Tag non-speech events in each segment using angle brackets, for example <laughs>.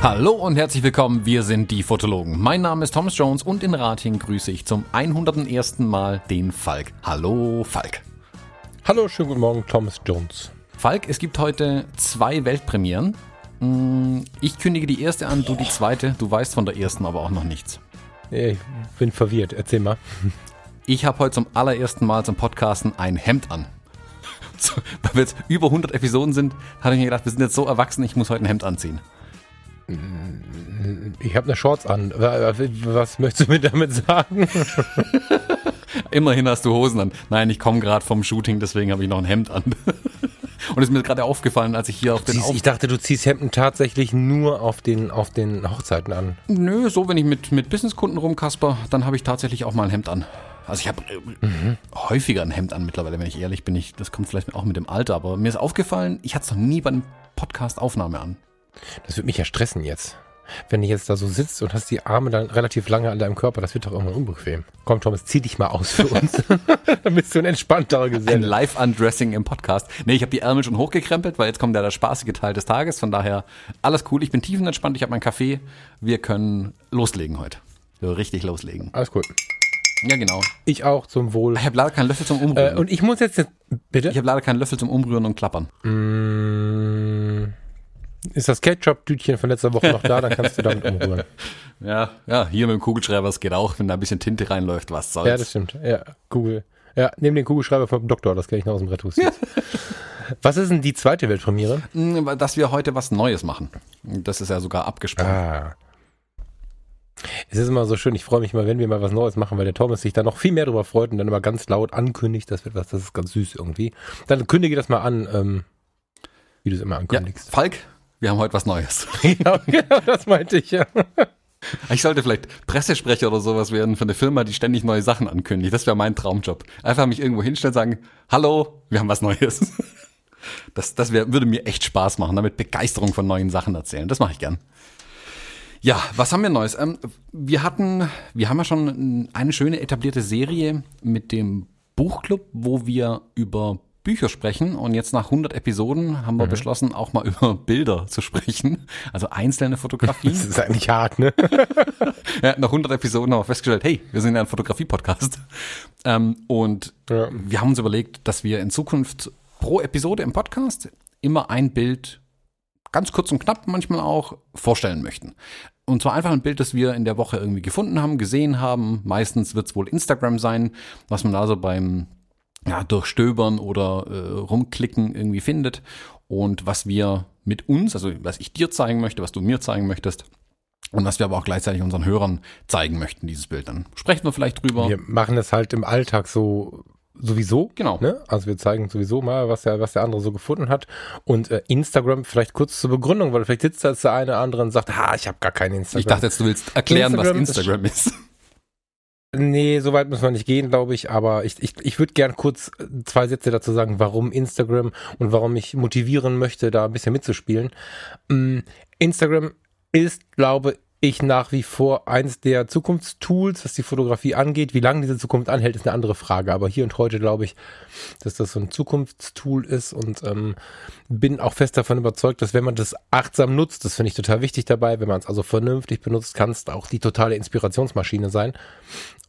Hallo und herzlich willkommen, wir sind die Fotologen. Mein Name ist Thomas Jones und in Rating grüße ich zum 101. Mal den Falk. Hallo Falk. Hallo, schönen guten Morgen, Thomas Jones. Falk, es gibt heute zwei Weltpremieren. Mm, ich kündige die erste an, du die zweite. Du weißt von der ersten aber auch noch nichts. Ich bin verwirrt, erzähl mal. Ich habe heute zum allerersten Mal zum Podcasten ein Hemd an. <laughs> Weil wir jetzt über 100 Episoden sind, habe ich mir gedacht, wir sind jetzt so erwachsen, ich muss heute ein Hemd anziehen. Ich habe eine Shorts an. Was möchtest du mir damit sagen? <laughs> Immerhin hast du Hosen an. Nein, ich komme gerade vom Shooting, deswegen habe ich noch ein Hemd an. <laughs> <laughs> Und es ist mir gerade aufgefallen, als ich hier auf den Ziehst, auf ich dachte, du ziehst Hemden tatsächlich nur auf den, auf den Hochzeiten an. Nö, so wenn ich mit, mit Businesskunden rumkasper, dann habe ich tatsächlich auch mal ein Hemd an. Also ich habe äh, häufiger ein Hemd an mittlerweile, wenn ich ehrlich bin. Ich, das kommt vielleicht auch mit dem Alter, aber mir ist aufgefallen, ich hatte es noch nie bei einem Podcast-Aufnahme an. Das wird mich ja stressen jetzt. Wenn du jetzt da so sitzt und hast die Arme dann relativ lange an deinem Körper, das wird doch irgendwann unbequem. Komm, Thomas, zieh dich mal aus für uns. <laughs> dann bist du ein entspannterer Ein Geselle. Live-Undressing im Podcast. Nee, ich habe die Ärmel schon hochgekrempelt, weil jetzt kommt ja der spaßige Teil des Tages. Von daher alles cool. Ich bin tiefenentspannt, ich habe meinen Kaffee. Wir können loslegen heute. So richtig loslegen. Alles cool. Ja, genau. Ich auch zum Wohl. Ich habe leider keinen Löffel zum Umrühren. Äh, und ich muss jetzt, bitte? ich habe leider keinen Löffel zum Umrühren und Klappern. Mm, Ist das Ketchup-Tütchen von letzter Woche noch da? Dann kannst du damit umrühren. <laughs> Ja, ja, hier mit dem Kugelschreiber, es geht auch, wenn da ein bisschen Tinte reinläuft, was soll's. Ja, das stimmt. Ja, Google. Ja, neben den Kugelschreiber vom Doktor, das kenne ich noch aus dem Rettungsdienst. <laughs> Was ist denn die zweite Weltpremiere? Mm, Dass wir heute was Neues machen. Das ist ja sogar abgesprochen. Ah. Es ist immer so schön, ich freue mich mal, wenn wir mal was Neues machen, weil der Thomas sich da noch viel mehr darüber freut und dann immer ganz laut ankündigt, das wird was, das ist ganz süß irgendwie. Dann kündige das mal an, ähm, wie du es immer Ja, ankündigst. Falk, wir haben heute was Neues. <laughs> Ja, genau, das meinte ich, ja. Ich sollte vielleicht Pressesprecher oder sowas werden für eine Firma, die ständig neue Sachen ankündigt. Das wäre mein Traumjob. Einfach mich irgendwo hinstellen und sagen, hallo, wir haben was Neues. <laughs> Das, das wär, würde mir echt Spaß machen, damit Begeisterung von neuen Sachen erzählen. Das mache ich gern. Ja, was haben wir Neues? Ähm, wir hatten, wir haben ja schon eine schöne etablierte Serie mit dem Buchclub, wo wir über Bücher sprechen. Und jetzt nach 100 Episoden haben wir beschlossen, auch mal <laughs> über Bilder zu sprechen. Also einzelne Fotografien. Das ist eigentlich hart, ne? <laughs> Ja, nach 100 Episoden haben wir festgestellt, hey, wir sind ja ein Fotografie-Podcast. Ähm, und Ja. wir haben uns überlegt, dass wir in Zukunft pro Episode im Podcast immer ein Bild, ganz kurz und knapp manchmal auch, vorstellen möchten. Und zwar einfach ein Bild, das wir in der Woche irgendwie gefunden haben, gesehen haben. Meistens wird es wohl Instagram sein, was man also beim ja, Durchstöbern oder äh, Rumklicken irgendwie findet. Und was wir mit uns, also was ich dir zeigen möchte, was du mir zeigen möchtest, und was wir aber auch gleichzeitig unseren Hörern zeigen möchten, dieses Bild. Dann sprechen wir vielleicht drüber. Wir machen das halt im Alltag so sowieso. Genau. Ne? Also wir zeigen sowieso mal, was der, was der andere so gefunden hat. Und äh, Instagram vielleicht kurz zur Begründung, weil vielleicht sitzt da jetzt der eine oder andere und sagt, ah, ich habe gar keinen Instagram. Ich dachte jetzt, du willst erklären, Instagram was Instagram ist. Nee, so weit müssen wir nicht gehen, glaube ich. Aber ich, ich, ich würde gern kurz zwei Sätze dazu sagen, warum Instagram und warum ich motivieren möchte, da ein bisschen mitzuspielen. Mm, Instagram ist, glaube ich, nach wie vor eins der Zukunftstools, was die Fotografie angeht. Wie lange diese Zukunft anhält, ist eine andere Frage. Aber hier und heute glaube ich, dass das so ein Zukunftstool ist und ähm, bin auch fest davon überzeugt, dass wenn man das achtsam nutzt, das finde ich total wichtig dabei, wenn man es also vernünftig benutzt, kann es auch die totale Inspirationsmaschine sein.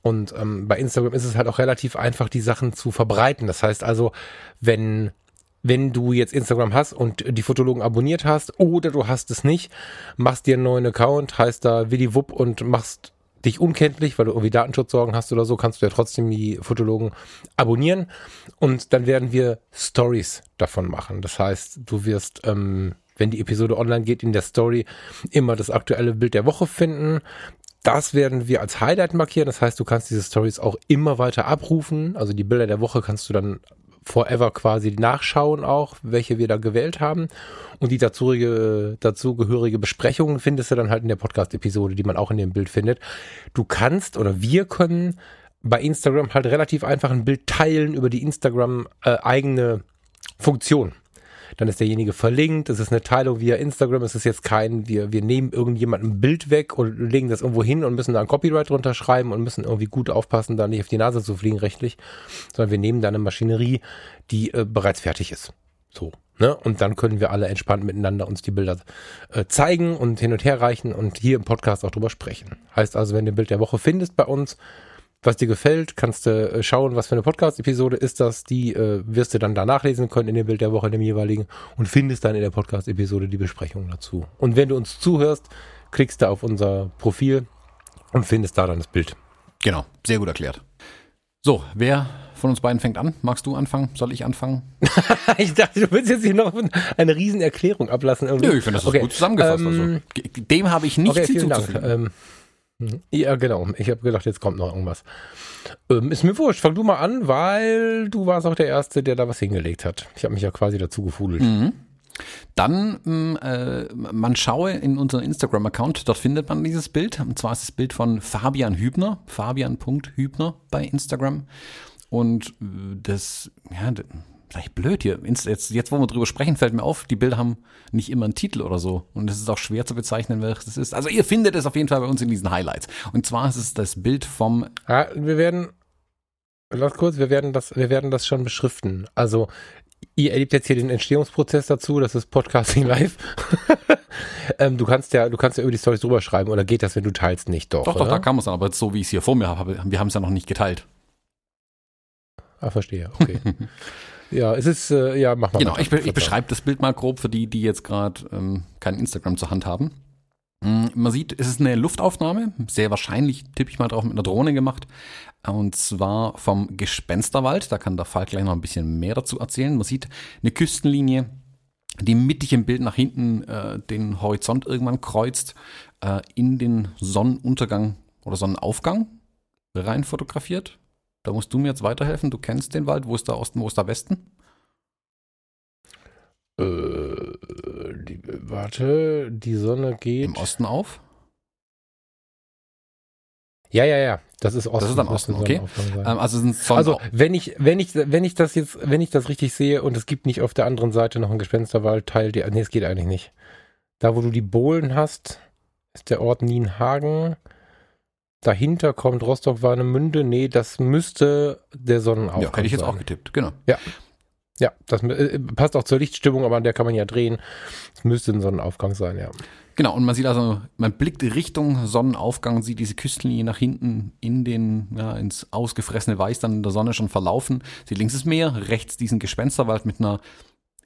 Und ähm, bei Instagram ist es halt auch relativ einfach, die Sachen zu verbreiten. Das heißt also, wenn wenn du jetzt Instagram hast und die Fotologen abonniert hast oder du hast es nicht, machst dir einen neuen Account, heißt da Williwupp und machst dich unkenntlich, weil du irgendwie Datenschutzsorgen hast oder so, kannst du ja trotzdem die Fotologen abonnieren und dann werden wir Stories davon machen. Das heißt, du wirst, ähm, wenn die Episode online geht, in der Story immer das aktuelle Bild der Woche finden. Das werden wir als Highlight markieren. Das heißt, du kannst diese Stories auch immer weiter abrufen. Also die Bilder der Woche kannst du dann forever quasi nachschauen auch, welche wir da gewählt haben. Und die dazugehörige, dazugehörige Besprechung findest du dann halt in der Podcast-Episode, die man auch in dem Bild findet. Du kannst oder wir können bei Instagram halt relativ einfach ein Bild teilen über die Instagram äh, eigene Funktion. Dann ist derjenige verlinkt, es ist eine Teilung via Instagram, es ist jetzt kein, wir, wir nehmen irgendjemandem ein Bild weg und legen das irgendwo hin und müssen da ein Copyright drunter schreiben und müssen irgendwie gut aufpassen, da nicht auf die Nase zu fliegen rechtlich, sondern wir nehmen da eine Maschinerie, die äh, bereits fertig ist. So. Ne? Und dann können wir alle entspannt miteinander uns die Bilder äh, zeigen und hin und her reichen und hier im Podcast auch drüber sprechen. Heißt also, wenn du ein Bild der Woche findest bei uns, was dir gefällt, kannst du äh, schauen, was für eine Podcast-Episode ist das. Die äh, wirst du dann da nachlesen können in dem Bild der Woche, in dem jeweiligen und findest dann in der Podcast-Episode die Besprechung dazu. Und wenn du uns zuhörst, klickst du auf unser Profil und findest da dann das Bild. Genau, sehr gut erklärt. So, wer von uns beiden fängt an? Magst du anfangen? Soll ich anfangen? <laughs> ich dachte, du willst jetzt hier noch eine riesen Erklärung ablassen. Irgendwie. Nö, ich finde, das ist okay. gut zusammengefasst. Ähm, also. Dem habe ich nichts okay, hinzuzufügen. Ähm, ja, genau. Ich habe gedacht, jetzt kommt noch irgendwas. Ähm, ist mir wurscht. Fang du mal an, weil du warst auch der Erste, der da was hingelegt hat. Ich habe mich ja quasi dazu gefudelt. Mhm. Dann, mm, äh, man schaue in unseren Instagram-Account, dort findet man dieses Bild. Und zwar ist das Bild von Fabian Hübner, fabian.hübner bei Instagram. Und äh, das, ja, vielleicht blöd hier. Jetzt, jetzt, wo wir drüber sprechen, fällt mir auf, die Bilder haben nicht immer einen Titel oder so. Und es ist auch schwer zu bezeichnen, welches das ist. Also ihr findet es auf jeden Fall bei uns in diesen Highlights. Und zwar ist es das Bild vom. Ja, wir werden, lass kurz, wir werden das, wir werden das schon beschriften. Also ihr erlebt jetzt hier den Entstehungsprozess dazu, das ist Podcasting Live. <laughs> ähm, du kannst ja, du kannst ja über die Storys drüber schreiben oder geht das, wenn du teilst, nicht doch? Doch, oder? doch, da kann man es dann, aber so wie ich es hier vor mir habe, wir haben es ja noch nicht geteilt. Ah, verstehe, okay. <laughs> ja, es ist, äh, ja, mach mal. Genau, ich, ich beschreibe das Bild mal grob für die, die jetzt gerade ähm, kein Instagram zur Hand haben. Mm, man sieht, es ist eine Luftaufnahme, sehr wahrscheinlich, tippe ich mal drauf, mit einer Drohne gemacht. Und zwar vom Gespensterwald. Da kann der Falk gleich noch ein bisschen mehr dazu erzählen. Man sieht eine Küstenlinie, die mittig im Bild nach hinten äh, den Horizont irgendwann kreuzt, äh, in den Sonnenuntergang oder Sonnenaufgang rein fotografiert. Da musst du mir jetzt weiterhelfen. Du kennst den Wald. Wo ist der Osten, wo ist der Westen? Äh, die, warte, die Sonne geht. Im Osten auf? Ja, ja, ja. Das ist Osten. Das ist dann Osten, okay. Ähm, also, also wenn ich, wenn ich, wenn ich das jetzt, wenn ich das richtig sehe und es gibt nicht auf der anderen Seite noch einen Gespensterwald-Teil, die, nee, es geht eigentlich nicht. Da, wo du die Bohlen hast, ist der Ort Nienhagen. Dahinter kommt Rostock-Warnemünde. Nee, das müsste der Sonnenaufgang Ja, hätte ich jetzt sein. auch getippt, genau. Ja. Ja, das äh, passt auch zur Lichtstimmung, aber an der kann man ja drehen. Es müsste ein Sonnenaufgang sein, ja. Genau, und man sieht also, man blickt Richtung Sonnenaufgang und sieht diese Küstenlinie nach hinten in den, ja, ins ausgefressene Weiß dann in der Sonne schon verlaufen. Sie links ist Meer, rechts diesen Gespensterwald mit einer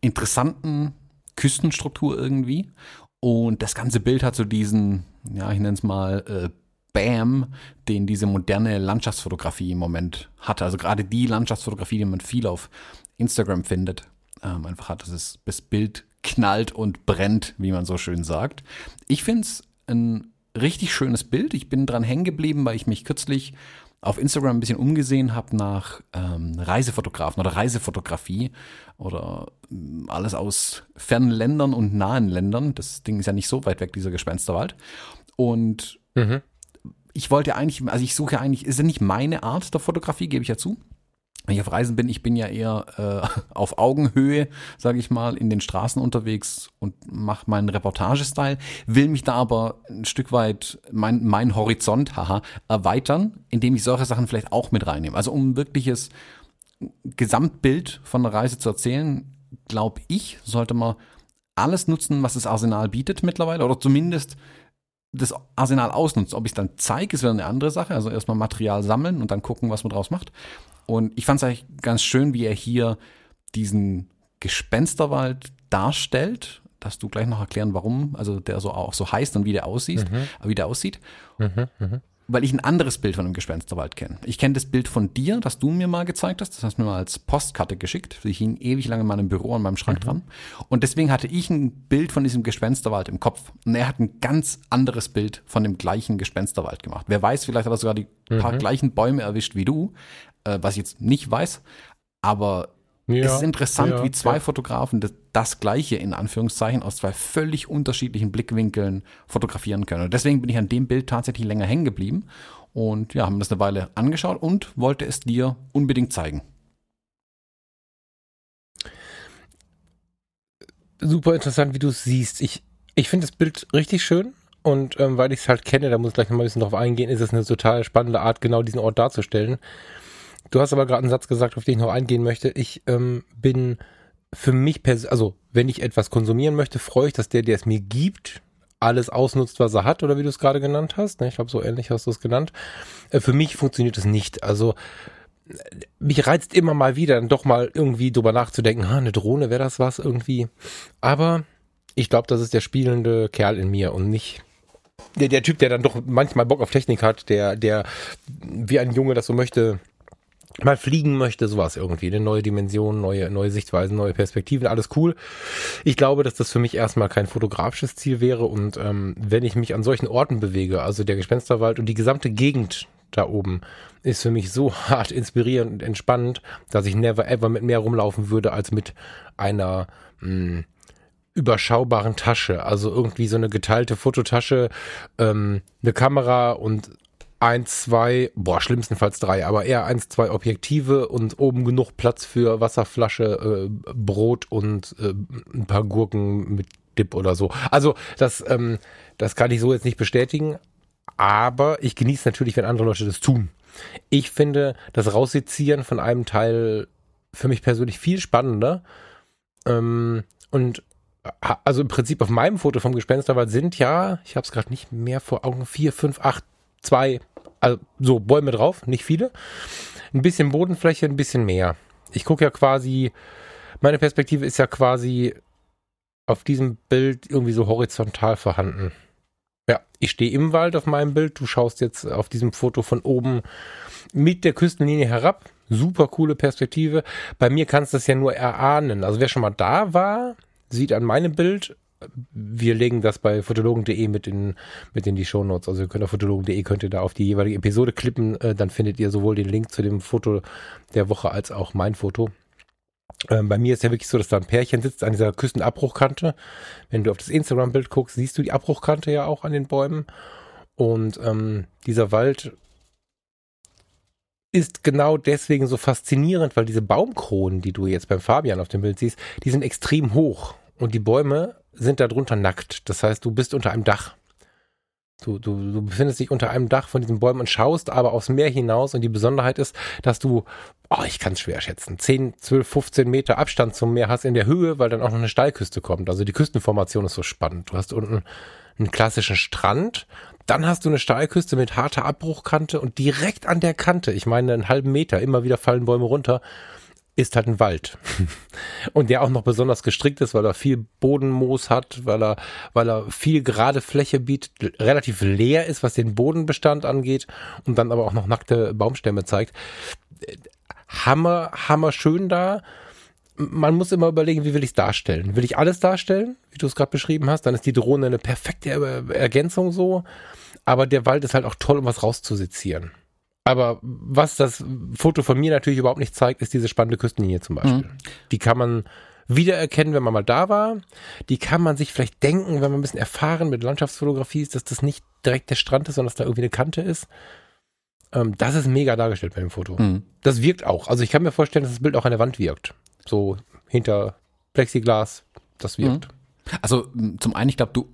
interessanten Küstenstruktur irgendwie. Und das ganze Bild hat so diesen, ja, ich nenne es mal, äh, Bam, den diese moderne Landschaftsfotografie im Moment hat. Also gerade die Landschaftsfotografie, die man viel auf Instagram findet. Ähm, einfach hat das, das Bild knallt und brennt, wie man so schön sagt. Ich finde es ein richtig schönes Bild. Ich bin dran hängen geblieben, weil ich mich kürzlich auf Instagram ein bisschen umgesehen habe nach ähm, Reisefotografen oder Reisefotografie oder ähm, alles aus fernen Ländern und nahen Ländern. Das Ding ist ja nicht so weit weg, dieser Gespensterwald. Und mhm. Ich wollte eigentlich, also ich suche eigentlich, ist ja nicht meine Art der Fotografie, gebe ich ja zu wenn ich auf Reisen bin, ich bin ja eher äh, <laughs> auf Augenhöhe, sage ich mal, in den Straßen unterwegs und mache meinen Reportagestyle, will mich da aber ein Stück weit mein, mein Horizont, haha, erweitern, indem ich solche Sachen vielleicht auch mit reinnehme. Also um ein wirkliches Gesamtbild von der Reise zu erzählen, glaube ich, sollte man alles nutzen, was das Arsenal bietet mittlerweile oder zumindest das Arsenal ausnutzen. Ob ich es dann zeige, ist wieder eine andere Sache. Also erstmal Material sammeln und dann gucken, was man draus macht. Und ich fand es eigentlich ganz schön, wie er hier diesen Gespensterwald darstellt, dass du gleich noch erklären, warum, also der so auch so heißt und wie der aussieht, mhm. wie der aussieht. Mhm, mh. Weil ich ein anderes Bild von einem Gespensterwald kenne. Ich kenne das Bild von dir, das du mir mal gezeigt hast. Das hast du mir mal als Postkarte geschickt. Ich hing ewig lange in meinem Büro an meinem Schrank mhm. dran. Und deswegen hatte ich ein Bild von diesem Gespensterwald im Kopf. Und er hat ein ganz anderes Bild von dem gleichen Gespensterwald gemacht. Wer weiß, vielleicht hat er sogar die paar mhm. gleichen Bäume erwischt wie du äh, was ich jetzt nicht weiß, aber ja, es ist interessant, ja, wie zwei ja. Fotografen das, das, Gleiche in Anführungszeichen aus zwei völlig unterschiedlichen Blickwinkeln fotografieren können. Und deswegen bin ich an dem Bild tatsächlich länger hängen geblieben und ja, haben das eine Weile angeschaut und wollte es dir unbedingt zeigen. super interessant, wie du es siehst. Ich, ich finde das Bild richtig schön. Und ähm, weil ich es halt kenne, da muss ich gleich noch mal ein bisschen drauf eingehen, ist es eine total spannende Art, genau diesen Ort darzustellen. Du hast aber gerade einen Satz gesagt, auf den ich noch eingehen möchte. Ich ähm, bin für mich, also wenn ich etwas konsumieren möchte, freue ich, dass der, der es mir gibt, alles ausnutzt, was er hat, oder wie du es gerade genannt hast. Ne? Ich glaube, so ähnlich hast du es genannt. Äh, für mich funktioniert es nicht. Also mich reizt immer mal wieder, dann doch mal irgendwie drüber nachzudenken, ha, eine Drohne, wäre das was irgendwie. Aber ich glaube, das ist der spielende Kerl in mir und nicht der, der Typ, der dann doch manchmal Bock auf Technik hat, der, der wie ein Junge das so möchte, mal fliegen möchte, sowas irgendwie. Eine neue Dimension, neue, neue Sichtweisen, neue Perspektiven, alles cool. Ich glaube, dass das für mich erstmal kein fotografisches Ziel wäre und ähm, wenn ich mich an solchen Orten bewege, also der Gespensterwald und die gesamte Gegend da oben ist für mich so <laughs> hart inspirierend und entspannend, dass ich never ever mit mehr rumlaufen würde als mit einer mh, hm, überschaubaren Tasche. Also irgendwie so eine geteilte Fototasche, ähm, eine Kamera und eins, zwei, boah, schlimmstenfalls drei, aber eher eins, zwei Objektive und oben genug Platz für Wasserflasche, äh, Brot und äh, ein paar Gurken mit Dip oder so. Also das, ähm, das kann ich so jetzt nicht bestätigen, aber ich genieße natürlich, wenn andere Leute das tun. Ich finde das Raussezieren von einem Teil für mich persönlich viel spannender. Ähm, und also im Prinzip auf meinem Foto vom Gespensterwald sind ja, ich habe es gerade nicht mehr vor Augen, vier, fünf, acht, zwei, also so Bäume drauf, nicht viele. Ein bisschen Bodenfläche, ein bisschen mehr. Ich gucke ja quasi, meine Perspektive ist ja quasi auf diesem Bild irgendwie so horizontal vorhanden. Ja, ich stehe im Wald auf meinem Bild. Du schaust jetzt auf diesem Foto von oben mit der Küstenlinie herab. Super coole Perspektive. Bei mir kannst du das ja nur erahnen. Also wer schon mal da war, sieht an meinem Bild, wir legen das bei fotologen.de mit in, mit in die Shownotes. Also ihr könnt auf fotologen.de könnt ihr da auf die jeweilige Episode klippen. Äh, dann findet ihr sowohl den Link zu dem Foto der Woche als auch mein Foto. Ähm, bei mir ist ja wirklich so, dass da ein Pärchen sitzt an dieser Küstenabbruchkante. Wenn du auf das Instagram-Bild guckst, siehst du die Abbruchkante ja auch an den Bäumen. Und ähm, dieser Wald ist genau deswegen so faszinierend, weil diese Baumkronen, die du jetzt beim Fabian auf dem Bild siehst, die sind extrem hoch und die Bäume sind darunter nackt. Das heißt, du bist unter einem Dach. Du, du, du befindest dich unter einem Dach von diesen Bäumen und schaust aber aufs Meer hinaus. Und die Besonderheit ist, dass du, oh, ich kann es schwer schätzen, 10, 12, 15 Meter Abstand zum Meer hast in der Höhe, weil dann auch noch eine Steilküste kommt. Also die Küstenformation ist so spannend. Du hast unten einen klassischen Strand, dann hast du eine Steilküste mit harter Abbruchkante und direkt an der Kante, ich meine einen halben Meter, immer wieder fallen Bäume runter ist halt ein Wald. <laughs> und der auch noch besonders gestrickt ist, weil er viel Bodenmoos hat, weil er, weil er viel gerade Fläche bietet, relativ leer ist, was den Bodenbestand angeht und dann aber auch noch nackte Baumstämme zeigt. Hammer, hammer schön da. Man muss immer überlegen, wie will ich es darstellen? Will ich alles darstellen, wie du es gerade beschrieben hast? Dann ist die Drohne eine perfekte Ergänzung so. Aber der Wald ist halt auch toll, um was rauszusezieren. Aber was das Foto von mir natürlich überhaupt nicht zeigt, ist diese spannende Küstenlinie zum Beispiel. Mhm. Die kann man wiedererkennen, wenn man mal da war. Die kann man sich vielleicht denken, wenn man ein bisschen erfahren mit Landschaftsfotografie ist, dass das nicht direkt der Strand ist, sondern dass da irgendwie eine Kante ist. Ähm, das ist mega dargestellt bei dem Foto. Mhm. Das wirkt auch. Also ich kann mir vorstellen, dass das Bild auch an der Wand wirkt. So hinter Plexiglas, das wirkt. Mhm. Also zum einen, ich glaube, du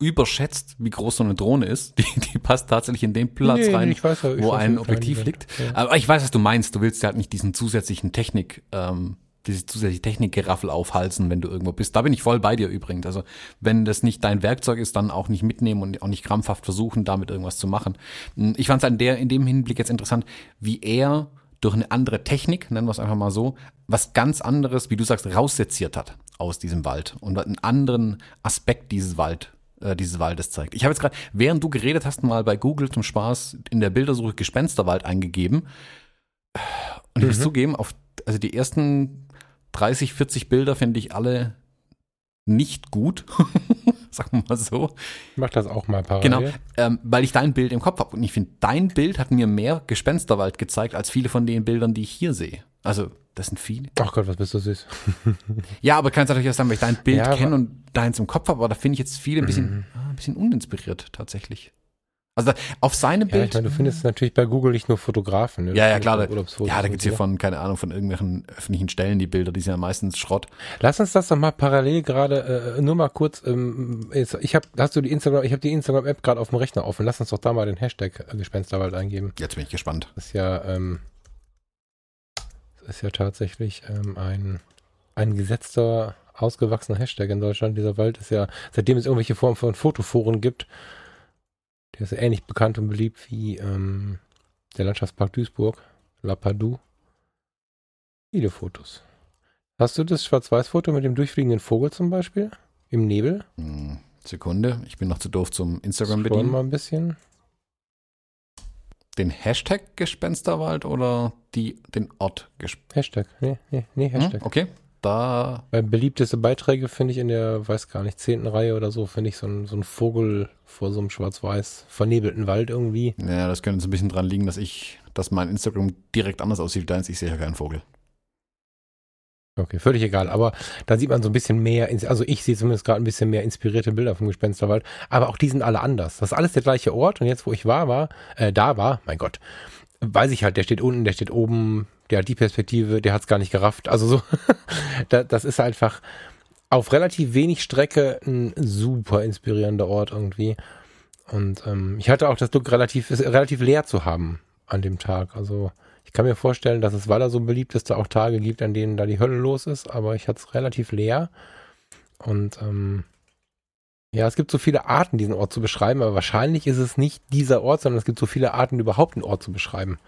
überschätzt, wie groß so eine Drohne ist. <laughs> Die, die passt tatsächlich in den Platz nee, rein, weiß, wo ein Objektiv liegt. Ja. Aber ich weiß, was du meinst. Du willst ja halt nicht diesen zusätzlichen Technik, ähm, diese zusätzliche Technikgeraffel aufhalsen, wenn du irgendwo bist. Da bin ich voll bei dir übrigens. Also wenn das nicht dein Werkzeug ist, dann auch nicht mitnehmen und auch nicht krampfhaft versuchen, damit irgendwas zu machen. Hm, ich fand es der in dem Hinblick jetzt interessant, wie er durch eine andere Technik, nennen wir es einfach mal so, was ganz anderes, wie du sagst, rausseziert hat aus diesem Wald und einen anderen Aspekt dieses Wald äh, dieses Waldes zeigt. Ich habe jetzt gerade, während du geredet hast, mal bei Google zum Spaß in der Bildersuche Gespensterwald eingegeben. Und ich muss mhm. zugeben, auf, also die ersten 30, 40 Bilder finde ich alle nicht gut. <laughs> Sagen wir mal so. Ich mach das auch mal parallel. Genau, ähm, weil ich dein Bild im Kopf habe. Und ich finde, dein Bild hat mir mehr Gespensterwald gezeigt, als viele von den Bildern, die ich hier sehe. Also das sind viele. Ach Gott, was bist du süß. <laughs> ja, aber kann es natürlich auch sagen, weil ich dein Bild ja, kenne und deins im Kopf habe, aber da finde ich jetzt viele ein bisschen, mhm. ah, ein bisschen uninspiriert tatsächlich. Also auf seinem Ja, ich Bild. meine, du findest natürlich bei Google nicht nur Fotografen. Ne? Du ja, ja, klar. Da, ja, da und gibt's hier von, keine Ahnung, von irgendwelchen öffentlichen Stellen die Bilder, die sind ja meistens Schrott. Lass uns das doch mal parallel gerade, äh, nur mal kurz, ähm, jetzt, ich habe, hast du die Instagram, ich habe die Instagram-App gerade auf dem Rechner offen. Lass uns doch da mal den Hashtag äh, Gespensterwald eingeben. Jetzt bin ich gespannt. Das ist ja, ähm, ist ja tatsächlich ähm, ein, ein gesetzter, ausgewachsener Hashtag in Deutschland. Dieser Wald ist ja, seitdem es irgendwelche Formen von Fotoforen gibt, der ist ja ähnlich bekannt und beliebt wie ähm, der Landschaftspark Duisburg, La Padou. Viele Fotos. Hast du das Schwarz-Weiß-Foto mit dem durchfliegenden Vogel zum Beispiel? Im Nebel? Hm, Sekunde, ich bin noch zu doof zum Instagram Scrollen bedienen. mal ein bisschen. Den Hashtag Gespensterwald oder die, den Ort Gespensterwald? Hashtag. Nee, nee, nee, Hashtag. Hm, okay, da, beliebteste Beiträge finde ich in der, weiß gar nicht, zehnten Reihe oder so, finde ich so ein, so ein Vogel vor so einem schwarz-weiß vernebelten Wald irgendwie. ja, das könnte jetzt ein bisschen dran liegen, dass ich, dass mein Instagram direkt anders aussieht, als ich sehe ja keinen Vogel. Okay, völlig egal. Aber da sieht man so ein bisschen mehr, also ich sehe zumindest gerade ein bisschen mehr inspirierte Bilder vom Gespensterwald. Aber auch die sind alle anders. Das ist alles der gleiche Ort. Und jetzt, wo ich war, war, äh, da war, mein Gott, weiß ich halt, der steht unten, der steht oben, der hat die Perspektive, der hat es gar nicht gerafft. Also so, <laughs> da, das ist einfach auf relativ wenig Strecke ein super inspirierender Ort irgendwie. Und ähm, ich hatte auch das Glück, relativ, relativ leer zu haben an dem Tag. Also ich kann mir vorstellen, dass es, weil er so beliebt ist, da auch Tage gibt, an denen da die Hölle los ist, aber ich hatte es relativ leer. Und ähm, ja, es gibt so viele Arten, diesen Ort zu beschreiben, aber wahrscheinlich ist es nicht dieser Ort, sondern es gibt so viele Arten, überhaupt einen Ort zu beschreiben.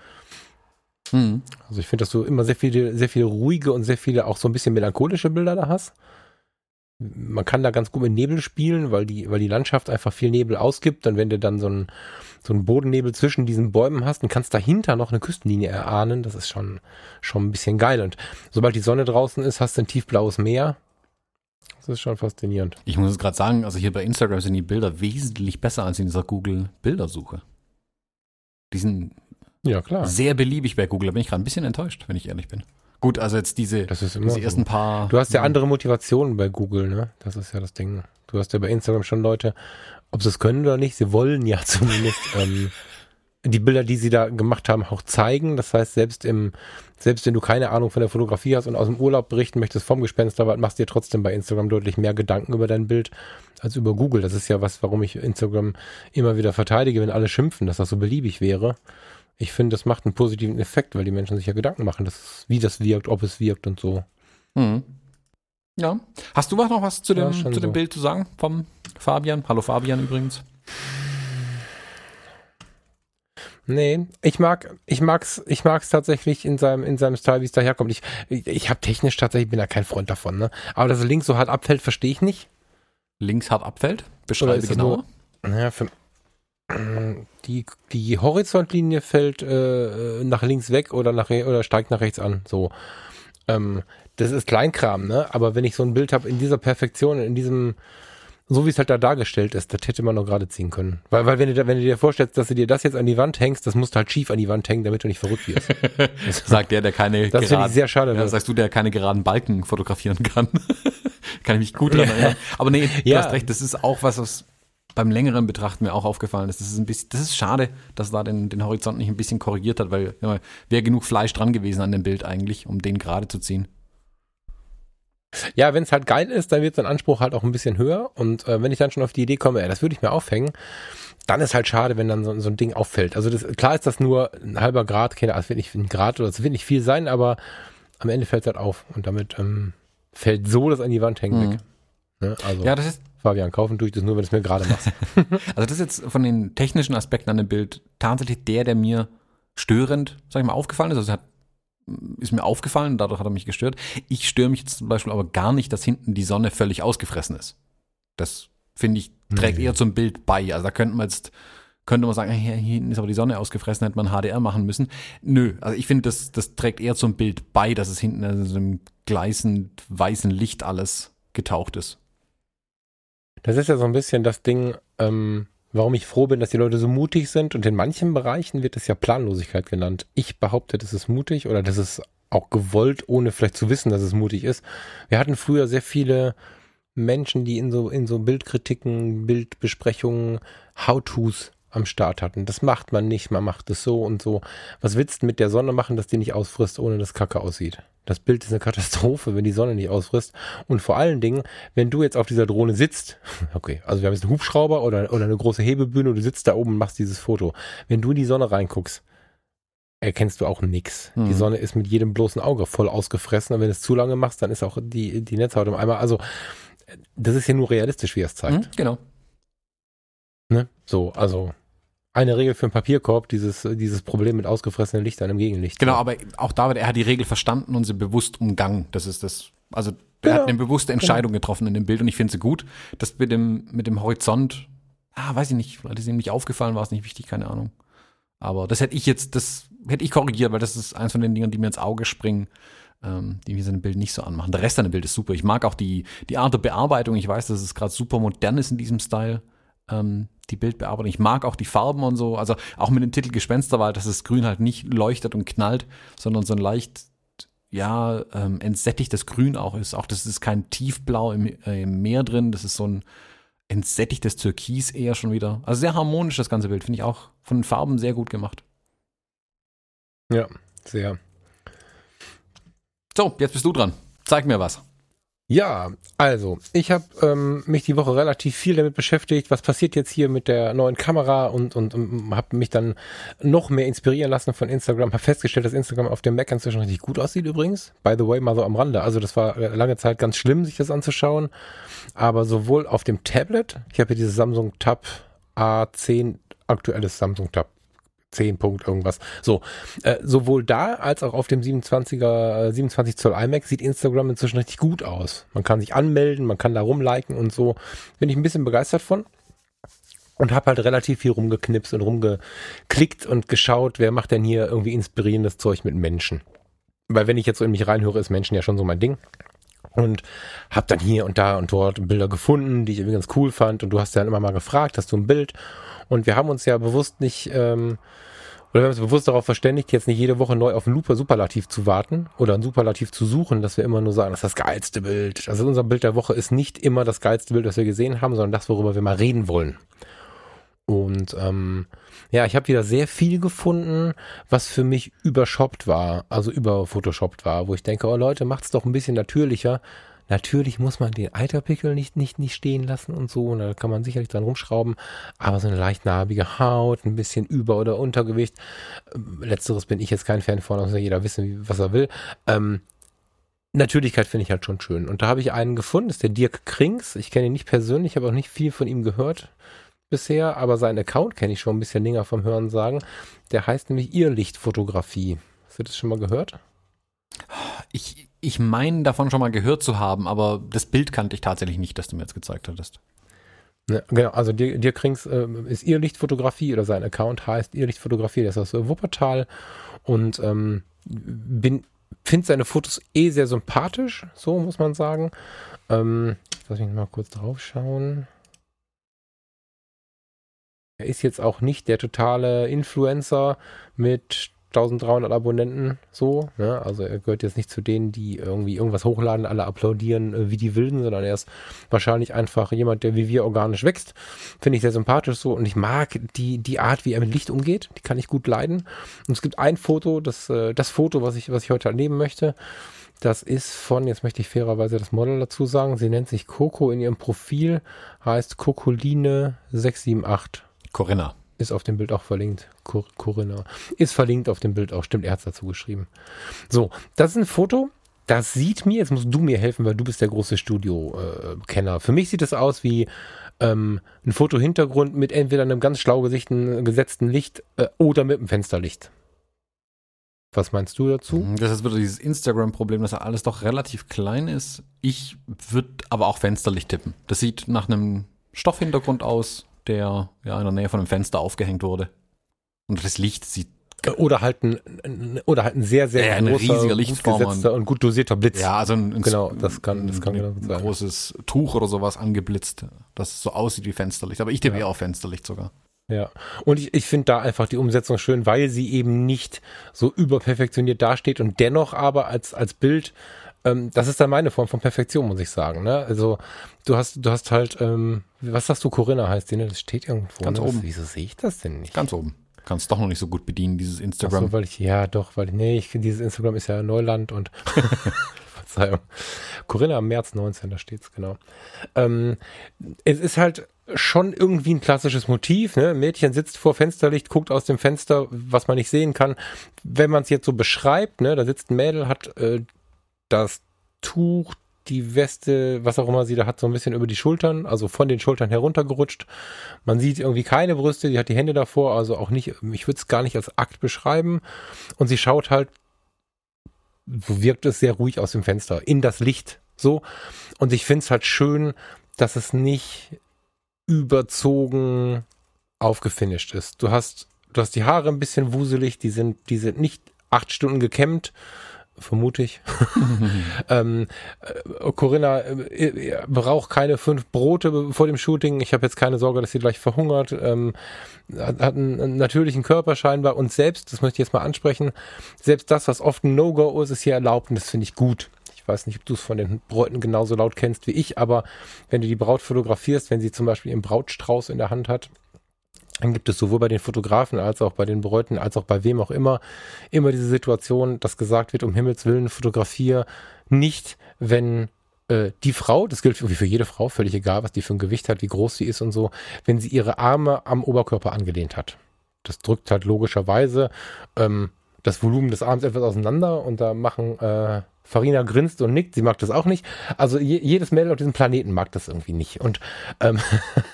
Hm. Also ich finde, dass du immer sehr viele, sehr viele ruhige und sehr viele auch so ein bisschen melancholische Bilder da hast. Man kann da ganz gut mit Nebel spielen, weil die, weil die Landschaft einfach viel Nebel ausgibt. Und wenn du dann so einen, so einen Bodennebel zwischen diesen Bäumen hast und kannst dahinter noch eine Küstenlinie erahnen, das ist schon, schon ein bisschen geil. Und sobald die Sonne draußen ist, hast du ein tiefblaues Meer. Das ist schon faszinierend. Ich muss es gerade sagen, also hier bei Instagram sind die Bilder wesentlich besser als in dieser Google-Bildersuche. Die sind Ja, klar. sehr beliebig bei Google. Da bin ich gerade ein bisschen enttäuscht, wenn ich ehrlich bin. Gut, also jetzt diese, Das ist immer diese so. ersten paar. Du hast ja andere Motivationen bei Google, ne? Das ist ja das Ding. Du hast ja bei Instagram schon Leute, ob sie es können oder nicht, sie wollen ja <laughs> zumindest ähm, die Bilder, die sie da gemacht haben, auch zeigen. Das heißt, selbst im, selbst wenn du keine Ahnung von der Fotografie hast und aus dem Urlaub berichten möchtest vom Gespensterwald, machst du dir trotzdem bei Instagram deutlich mehr Gedanken über dein Bild als über Google. Das ist ja was, warum ich Instagram immer wieder verteidige, wenn alle schimpfen, dass das so beliebig wäre. Ich finde, das macht einen positiven Effekt, weil die Menschen sich ja Gedanken machen, dass, wie das wirkt, ob es wirkt und so. Mhm. Ja. Hast du noch was zu Ja, dem, schon zu dem so. Bild zu sagen vom Fabian? Hallo Fabian übrigens. Nee, ich mag, ich mag's, ich mag's tatsächlich in seinem, in seinem Style, wie es daherkommt. Ich, ich, ich habe technisch tatsächlich, bin ja kein Freund davon, ne? Aber dass links so hart abfällt, verstehe ich nicht. Links hart abfällt. Beschreibe das genauer. Naja, für, die, die Horizontlinie fällt äh, nach links weg oder nach oder steigt nach rechts an. So. Ähm, das ist Kleinkram, ne? Aber wenn ich so ein Bild habe in dieser Perfektion, in diesem, so wie es halt da dargestellt ist, das hätte man noch gerade ziehen können. Weil, weil wenn du, da- wenn du dir vorstellst, dass du dir das jetzt an die Wand hängst, das musst du halt schief an die Wand hängen, damit du nicht verrückt wirst. <laughs> Sagt der, der keine Das finde ich sehr schade. Ja, wird. sagst du, der keine geraden Balken fotografieren kann. <laughs> kann ich mich gut dran erinnern. Aber nee, du Ja. hast recht, das ist auch was, was beim längeren Betrachten mir auch aufgefallen ist. Das ist ein bisschen, das ist schade, dass da den, den Horizont nicht ein bisschen korrigiert hat, weil ja, wäre genug Fleisch dran gewesen an dem Bild eigentlich, um den gerade zu ziehen. Ja, wenn es halt geil ist, dann wird sein Anspruch halt auch ein bisschen höher. Und äh, wenn ich dann schon auf die Idee komme, ey, das würde ich mir aufhängen, dann ist halt schade, wenn dann so, so ein Ding auffällt. Also das, klar ist das nur ein halber Grad, keine Ahnung, es wird nicht ein Grad oder es wird nicht viel sein, aber am Ende fällt es halt auf. Und damit ähm, fällt so das an die Wand hängen Mhm. weg. Ne? Also Ja, das ist, Fabian, kaufen tue ich das nur, wenn du es mir gerade machst. <laughs> <laughs> also das ist jetzt von den technischen Aspekten an dem Bild tatsächlich der, der mir störend, sag ich mal, aufgefallen ist. Also es hat, ist mir aufgefallen, dadurch hat er mich gestört. Ich störe mich jetzt zum Beispiel aber gar nicht, dass hinten die Sonne völlig ausgefressen ist. Das finde ich, trägt Nee. eher zum Bild bei. Also da könnte man jetzt, könnte man sagen, hier, hier hinten ist aber die Sonne ausgefressen, hätte man HDR machen müssen. Nö, also ich finde, das, das trägt eher zum Bild bei, dass es hinten in so einem gleißend weißen Licht alles getaucht ist. Das ist ja so ein bisschen das Ding, ähm, warum ich froh bin, dass die Leute so mutig sind. Und in manchen Bereichen wird es ja Planlosigkeit genannt. Ich behaupte, das ist mutig oder das ist auch gewollt, ohne vielleicht zu wissen, dass es mutig ist. Wir hatten früher sehr viele Menschen, die in so, in so Bildkritiken, Bildbesprechungen, How-Tos am Start hat. Und das macht man nicht. Man macht es so und so. Was willst du mit der Sonne machen, dass die nicht ausfrisst, ohne dass Kacke aussieht? Das Bild ist eine Katastrophe, wenn die Sonne nicht ausfrisst. Und vor allen Dingen, wenn du jetzt auf dieser Drohne sitzt, <laughs> okay, also wir haben jetzt einen Hubschrauber oder, oder eine große Hebebühne und du sitzt da oben und machst dieses Foto. Wenn du in die Sonne reinguckst, erkennst du auch nix. Mhm. Die Sonne ist mit jedem bloßen Auge voll ausgefressen und wenn du es zu lange machst, dann ist auch die, die Netzhaut im Eimer. Also, das ist ja nur realistisch, wie er es zeigt. Mhm, genau. Ne? So, also eine Regel für einen Papierkorb, dieses, dieses Problem mit ausgefressenen Lichtern im Gegenlicht. Genau, aber auch David, er hat die Regel verstanden und sie bewusst umgangen. Das ist das, also er hat eine bewusste Entscheidung genau. getroffen in dem Bild und ich finde sie gut. Das mit dem, mit dem Horizont, ah, weiß ich nicht, vielleicht ist ihm nicht aufgefallen, war es nicht wichtig, keine Ahnung. Aber das hätte ich jetzt, das hätte ich korrigiert, weil das ist eins von den Dingen, die mir ins Auge springen, ähm, die mir so ein Bild nicht so anmachen. Der Rest an dem Bild ist super. Ich mag auch die, die Art der Bearbeitung. Ich weiß, dass es gerade super modern ist in diesem Style ähm, die Bildbearbeitung. Ich mag auch die Farben und so. Also auch mit dem Titel Gespensterwald, dass das Grün halt nicht leuchtet und knallt, sondern so ein leicht, ja, ähm, entsättigtes Grün auch ist. Auch das ist kein Tiefblau im, äh, im Meer drin. Das ist so ein entsättigtes Türkis eher schon wieder. Also sehr harmonisch das ganze Bild. Finde ich auch von den Farben sehr gut gemacht. Ja, sehr. So, jetzt bist du dran. Zeig mir was. Ja, also ich habe ähm, mich die Woche relativ viel damit beschäftigt, was passiert jetzt hier mit der neuen Kamera und, und, und habe mich dann noch mehr inspirieren lassen von Instagram. Habe festgestellt, dass Instagram auf dem Mac inzwischen richtig gut aussieht übrigens. By the way, mal so am Rande. Also das war lange Zeit ganz schlimm, sich das anzuschauen. Aber sowohl auf dem Tablet, ich habe hier dieses Samsung Tab A10 aktuelles Samsung Tab 10 Punkt irgendwas. So, äh, sowohl da als auch auf dem 27er, äh, 27 Zoll iMac sieht Instagram inzwischen richtig gut aus. Man kann sich anmelden, man kann da rumliken und so. Bin ich ein bisschen begeistert von. Und habe halt relativ viel rumgeknipst und rumgeklickt und geschaut, wer macht denn hier irgendwie inspirierendes Zeug mit Menschen. Weil wenn ich jetzt so in mich reinhöre, ist Menschen ja schon so mein Ding. Und habe dann hier und da und dort Bilder gefunden, die ich irgendwie ganz cool fand. Und du hast ja dann immer mal gefragt, hast du ein Bild? Und wir haben uns ja bewusst nicht, ähm, oder wir haben uns bewusst darauf verständigt, jetzt nicht jede Woche neu auf ein Luper Superlativ zu warten oder ein Superlativ zu suchen, dass wir immer nur sagen, das ist das geilste Bild. Also unser Bild der Woche ist nicht immer das geilste Bild, das wir gesehen haben, sondern das, worüber wir mal reden wollen. Und ähm, ja, ich habe wieder sehr viel gefunden, was für mich übershoppt war, also überphotoshoppt war, wo ich denke, oh Leute, macht's doch ein bisschen natürlicher. Natürlich muss man den Eiterpickel nicht, nicht, nicht stehen lassen und so, und da kann man sicherlich dran rumschrauben, aber so eine leicht narbige Haut, ein bisschen Über- oder Untergewicht, ähm, letzteres bin ich jetzt kein Fan von, muss jeder wissen, was er will. Ähm, Natürlichkeit finde ich halt schon schön. Und da habe ich einen gefunden, das ist der Dirk Krings. Ich kenne ihn nicht persönlich, habe auch nicht viel von ihm gehört bisher, aber seinen Account kenne ich schon ein bisschen länger vom Hören sagen. Der heißt nämlich Irrlichtfotografie. Hast du das schon mal gehört? Ich, ich meine davon schon mal gehört zu haben, aber das Bild kannte ich tatsächlich nicht, das du mir jetzt gezeigt hattest. Ja, genau, also dir, dir Krings äh, ist Irrlichtfotografie oder sein Account heißt Irrlichtfotografie, das ist aus Wuppertal und ähm, finde seine Fotos eh sehr sympathisch, so muss man sagen. Ähm, lass mich mal kurz drauf schauen. Er ist jetzt auch nicht der totale Influencer mit 1300 Abonnenten so. Ne? Also er gehört jetzt nicht zu denen, die irgendwie irgendwas hochladen, alle applaudieren äh, wie die Wilden, sondern er ist wahrscheinlich einfach jemand, der wie wir organisch wächst. Finde ich sehr sympathisch so und ich mag die, die Art, wie er mit Licht umgeht. Die kann ich gut leiden. Und es gibt ein Foto, das, äh, das Foto, was ich, was ich heute erleben möchte. Das ist von, jetzt möchte ich fairerweise das Model dazu sagen, sie nennt sich Coco in ihrem Profil, heißt Cocoline 678. Corinna. Ist auf dem Bild auch verlinkt. Cor Corinna. Ist verlinkt auf dem Bild auch. Stimmt, er hat es dazu geschrieben. So, das ist ein Foto. Das sieht mir, jetzt musst du mir helfen, weil du bist der große Studio-Kenner. Für mich sieht es aus wie ähm, ein Fotohintergrund mit entweder einem ganz schlau gesetzten Licht äh, oder mit einem Fensterlicht. Was meinst du dazu? Mhm, das ist wieder dieses Instagram-Problem, dass alles doch relativ klein ist. Ich würde aber auch Fensterlicht tippen. Das sieht nach einem Stoffhintergrund aus der ja in der Nähe von einem Fenster aufgehängt wurde. Und das Licht sieht oder halt ein, oder halt ein sehr, sehr ja, ein großer, riesiger Lichtformer. und gut dosierter Blitz. Ja, also ein, ein genau, das kann, das kann ein, ein großes Tuch oder sowas angeblitzt, das so aussieht wie Fensterlicht. Aber ich tippe ja. auf Fensterlicht sogar. Ja, und ich, ich finde da einfach die Umsetzung schön, weil sie eben nicht so überperfektioniert dasteht und dennoch aber als, als Bild ähm, das ist dann meine Form von Perfektion, muss ich sagen. Ne? Also du hast, du hast halt, ähm, was sagst du, Corinna heißt die, ne? Das steht irgendwo. Ganz ne? oben. Wieso sehe ich das denn nicht? Ganz oben. Kannst doch noch nicht so gut bedienen, dieses Ach Instagram. so, weil ich, ja doch, weil ich, nee, ich, dieses Instagram ist ja Neuland und <laughs> <laughs> Verzeihung. Corinna am März 19, da steht's genau. Ähm, es ist halt schon irgendwie ein klassisches Motiv. Ne? Ein Mädchen sitzt vor Fensterlicht, guckt aus dem Fenster, was man nicht sehen kann. Wenn man es jetzt so beschreibt, ne, da sitzt ein Mädel, hat äh, das Tuch, die Weste, was auch immer sie da hat, so ein bisschen über die Schultern, also von den Schultern heruntergerutscht. Man sieht irgendwie keine Brüste, die hat die Hände davor, also auch nicht, ich würde es gar nicht als Akt beschreiben. Und sie schaut halt, so wirkt es sehr ruhig aus dem Fenster, in das Licht, so. Und ich finde es halt schön, dass es nicht überzogen aufgefinisht ist. Du hast, du hast die Haare ein bisschen wuselig, die sind, die sind nicht acht Stunden gekämmt, vermute ich. <laughs> ähm, äh, Corinna äh, braucht keine fünf Brote vor dem Shooting. Ich habe jetzt keine Sorge, dass sie gleich verhungert. Ähm, hat, hat einen, einen natürlichen Körper scheinbar und selbst, das möchte ich jetzt mal ansprechen, selbst das, was oft ein No-Go ist, ist hier erlaubt und das finde ich gut. Ich weiß nicht, ob du es von den Bräuten genauso laut kennst wie ich, aber wenn du die Braut fotografierst, wenn sie zum Beispiel ihren Brautstrauß in der Hand hat, dann gibt es sowohl bei den Fotografen als auch bei den Bräuten, als auch bei wem auch immer, immer diese Situation, dass gesagt wird, um Himmels Willen, fotografiere nicht, wenn äh, die Frau, das gilt für, für jede Frau, völlig egal, was die für ein Gewicht hat, wie groß sie ist und so, wenn sie ihre Arme am Oberkörper angelehnt hat. Das drückt halt logischerweise ähm, das Volumen des Arms etwas auseinander und da machen äh, Farina grinst und nickt, sie mag das auch nicht. Also je, jedes Mädel auf diesem Planeten mag das irgendwie nicht. Und, ähm,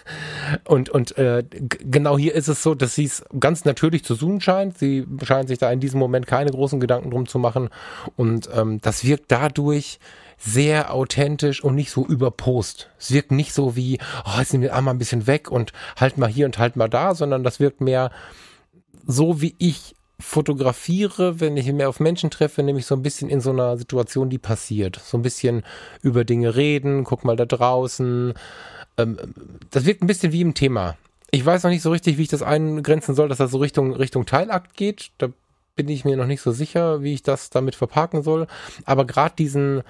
<laughs> und, und äh, genau hier ist es so, dass sie es ganz natürlich zu suchen scheint. Sie scheint sich da in diesem Moment keine großen Gedanken drum zu machen. Und ähm, das wirkt dadurch sehr authentisch und nicht so überpost. Es wirkt nicht so wie, oh, jetzt nehmen wir einmal ein bisschen weg und halt mal hier und halt mal da, sondern das wirkt mehr so, wie ich fotografiere, wenn ich mehr auf Menschen treffe, nämlich so ein bisschen in so einer Situation, die passiert. So ein bisschen über Dinge reden, guck mal da draußen. Ähm, das wirkt ein bisschen wie im Thema. Ich weiß noch nicht so richtig, wie ich das eingrenzen soll, dass das so Richtung, Richtung Teilakt geht. Da bin ich mir noch nicht so sicher, wie ich das damit verparken soll. Aber gerade diesen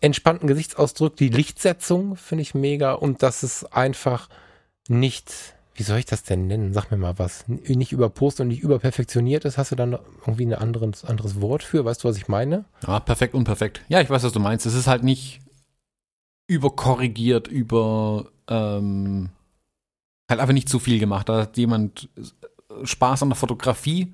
entspannten Gesichtsausdruck, die Lichtsetzung finde ich mega und dass es einfach nicht wie soll ich das denn nennen? Sag mir mal was. Nicht überpost und nicht überperfektioniert ist. Hast du dann irgendwie ein anderes, anderes Wort für? Weißt du, was ich meine? Ja, perfekt, unperfekt. Ja, ich weiß, was du meinst. Es ist halt nicht überkorrigiert, über ähm, halt einfach nicht zu viel gemacht. Da hat jemand Spaß an der Fotografie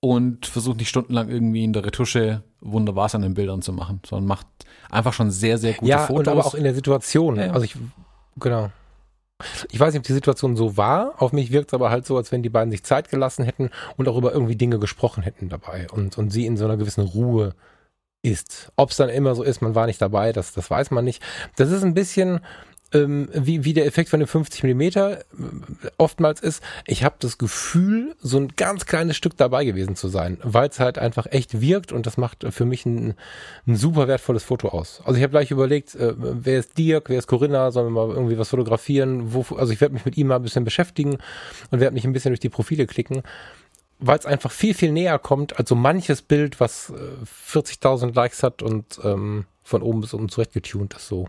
und versucht nicht stundenlang irgendwie in der Retusche wunderbar an den Bildern zu machen, sondern macht einfach schon sehr, sehr gute ja, Fotos. Ja, aber auch in der Situation. Ja, ja. Also ich, genau. Ich weiß nicht, ob die Situation so war. Auf mich wirkt es aber halt so, als wenn die beiden sich Zeit gelassen hätten und auch über irgendwie Dinge gesprochen hätten dabei und, und sie in so einer gewissen Ruhe ist. Ob es dann immer so ist, man war nicht dabei, das, das weiß man nicht. Das ist ein bisschen ähm, wie, wie der Effekt von dem 50 Millimeter äh, oftmals ist. Ich habe das Gefühl, so ein ganz kleines Stück dabei gewesen zu sein, weil es halt einfach echt wirkt und das macht für mich ein, ein super wertvolles Foto aus. Also ich habe gleich überlegt, äh, wer ist Dirk, wer ist Corinna, sollen wir mal irgendwie was fotografieren? Wo, also ich werde mich mit ihm mal ein bisschen beschäftigen und werde mich ein bisschen durch die Profile klicken weil es einfach viel, viel näher kommt als so manches Bild, was äh, 40.000 Likes hat und ähm, von oben bis unten zurechtgetunt ist so.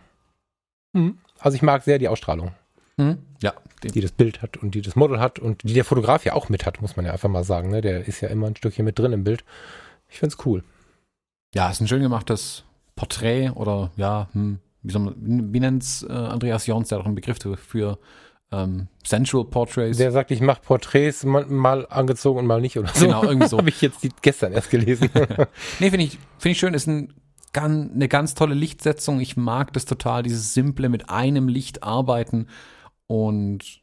Mhm. Also ich mag sehr die Ausstrahlung. Mhm. Ja. Die das Bild hat und die das Model hat und die der Fotograf ja auch mit hat, muss man ja einfach mal sagen. Ne? Der ist ja immer ein Stückchen mit drin im Bild. Ich find's cool. Ja, ist ein schön gemachtes Porträt oder ja, hm, wie, soll man, wie nennt's äh, Andreas Jons, der hat auch einen Begriff für ähm, Sensual Portraits. Der sagt, ich mache Porträts mal, mal, angezogen und mal nicht oder so. Genau, irgendwie so. <laughs> Habe ich jetzt die, gestern erst gelesen. <laughs> nee, finde ich, finde ich schön, ist ein, ganz, eine ganz tolle Lichtsetzung. Ich mag das total, dieses simple mit einem Licht arbeiten und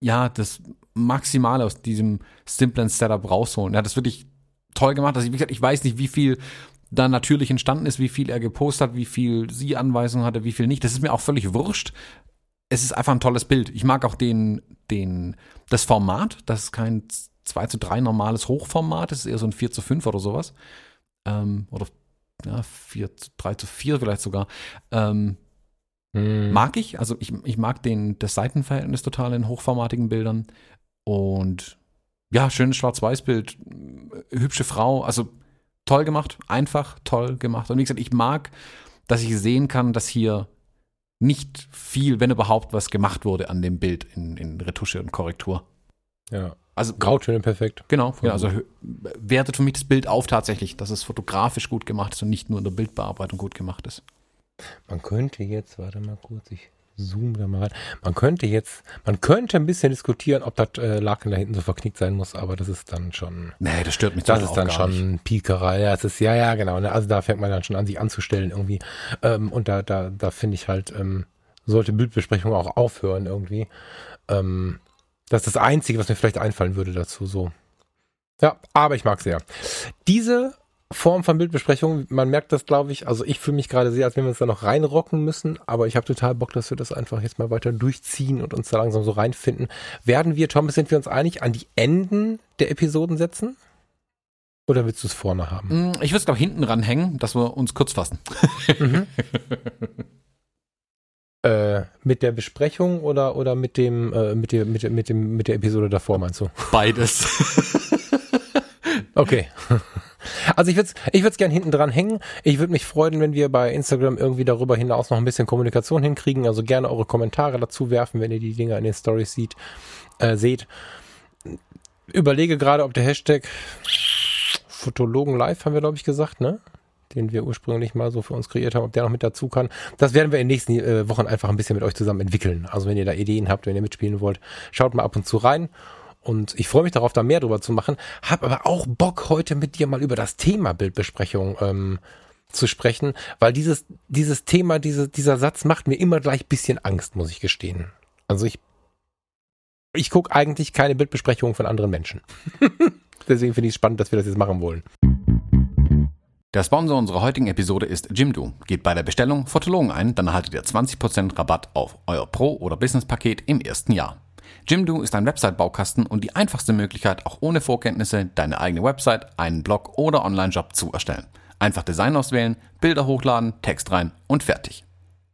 ja, das Maximale aus diesem simplen Setup rausholen. Er hat das wirklich toll gemacht. Also, wie gesagt, ich weiß nicht, wie viel da natürlich entstanden ist, wie viel er gepostet hat, wie viel sie Anweisungen hatte, wie viel nicht. Das ist mir auch völlig wurscht. Es ist einfach ein tolles Bild. Ich mag auch den, den, das Format. Das ist kein 2 zu 3 normales Hochformat. Das ist eher so ein 4 zu 5 oder sowas. Ähm, oder ja, 4 zu 3 zu 4 vielleicht sogar. Ähm, Hm. mag ich. Also ich, ich mag den, das Seitenverhältnis total in hochformatigen Bildern. Und ja, schönes Schwarz-Weiß-Bild, hübsche Frau, also toll gemacht, einfach toll gemacht. Und wie gesagt, ich mag, dass ich sehen kann, dass hier nicht viel, wenn überhaupt, was gemacht wurde an dem Bild in, in Retusche und Korrektur. Ja. Also Grautöne perfekt. Genau, ja, also wertet für mich das Bild auf tatsächlich, dass es fotografisch gut gemacht ist und nicht nur in der Bildbearbeitung gut gemacht ist. Man könnte jetzt, warte mal kurz, ich zoom da mal. Man könnte jetzt, man könnte ein bisschen diskutieren, ob das äh, Laken da hinten so verknickt sein muss, aber das ist dann schon. Nee, das stört mich Das ist dann schon nicht. Piekerei. Ja, es ist, ja, ja, genau. Ne? Also da fängt man dann schon an, sich anzustellen irgendwie. Ähm, und da, da, da finde ich halt, ähm, sollte Bildbesprechung auch aufhören irgendwie. Ähm, das ist das Einzige, was mir vielleicht einfallen würde dazu, so. Ja, aber ich mag sehr. Diese Form von Bildbesprechung, man merkt das, glaube ich, also ich fühle mich gerade sehr, als wenn wir uns da noch reinrocken müssen, aber ich habe total Bock, dass wir das einfach jetzt mal weiter durchziehen und uns da langsam so reinfinden. Werden wir, Thomas, sind wir uns einig, an die Enden der Episoden setzen? Oder willst du es vorne haben? Mm, ich würde es, glaube hinten ranhängen, dass wir uns kurz fassen. Mhm. <laughs> äh, mit der Besprechung oder, oder mit dem, äh, mit, der, mit, mit, dem, mit der Episode davor, meinst du? Beides. <laughs> okay. Also ich würde es ich würd's gern hinten dran hängen. Ich würde mich freuen, wenn wir bei Instagram irgendwie darüber hinaus noch ein bisschen Kommunikation hinkriegen. Also gerne eure Kommentare dazu werfen, wenn ihr die Dinger in den Stories sieht, äh, seht. Überlege gerade, ob der Hashtag Fotologen Live, haben wir glaube ich gesagt, ne? Den wir ursprünglich mal so für uns kreiert haben, ob der noch mit dazu kann. Das werden wir in den nächsten äh, Wochen einfach ein bisschen mit euch zusammen entwickeln. Also wenn ihr da Ideen habt, wenn ihr mitspielen wollt, schaut mal ab und zu rein. Und ich freue mich darauf, da mehr drüber zu machen. Hab aber auch Bock, heute mit dir mal über das Thema Bildbesprechung ähm, zu sprechen, weil dieses, dieses Thema, diese, dieser Satz macht mir immer gleich bisschen Angst, muss ich gestehen. Also ich, ich gucke eigentlich keine Bildbesprechungen von anderen Menschen. <laughs> Deswegen finde ich es spannend, dass wir das jetzt machen wollen. Der Sponsor unserer heutigen Episode ist Jimdo. Geht bei der Bestellung Fotologen ein, dann erhaltet ihr 20% Rabatt auf euer Pro- oder Business-Paket im ersten Jahr. Jimdo ist ein Website-Baukasten und die einfachste Möglichkeit, auch ohne Vorkenntnisse deine eigene Website, einen Blog oder Online-Job zu erstellen. Einfach Design auswählen, Bilder hochladen, Text rein und fertig.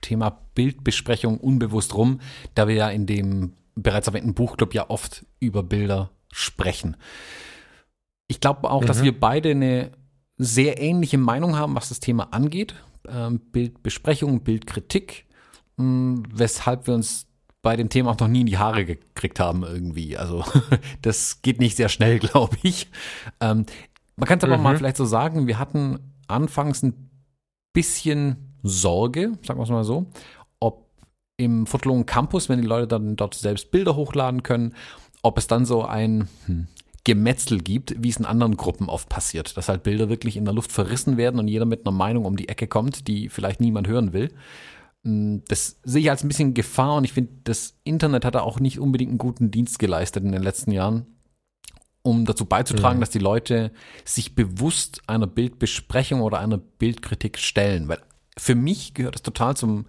Thema Bildbesprechung unbewusst rum, da wir ja in dem bereits erwähnten Buchclub ja oft über Bilder sprechen. Ich glaube auch, mhm. dass wir beide eine sehr ähnliche Meinung haben, was das Thema angeht. Ähm, Bildbesprechung, Bildkritik, mh, hm, weshalb wir uns bei dem Thema auch noch nie in die Haare gekriegt haben irgendwie. Also <laughs> das geht nicht sehr schnell, <laughs> glaube ich. Ähm, man kann es aber mhm. mal vielleicht so sagen, wir hatten anfangs ein bisschen Sorge, sagen wir es mal so, ob im Fotologen Campus, wenn die Leute dann dort selbst Bilder hochladen können, ob es dann so ein hm, Gemetzel gibt, wie es in anderen Gruppen oft passiert, dass halt Bilder wirklich in der Luft verrissen werden und jeder mit einer Meinung um die Ecke kommt, die vielleicht niemand hören will. Hm, das sehe ich als ein bisschen Gefahr und ich finde, das Internet hat da auch nicht unbedingt einen guten Dienst geleistet in den letzten Jahren, um dazu beizutragen, mhm. dass die Leute sich bewusst einer Bildbesprechung oder einer Bildkritik stellen. Weil für mich gehört es total zum,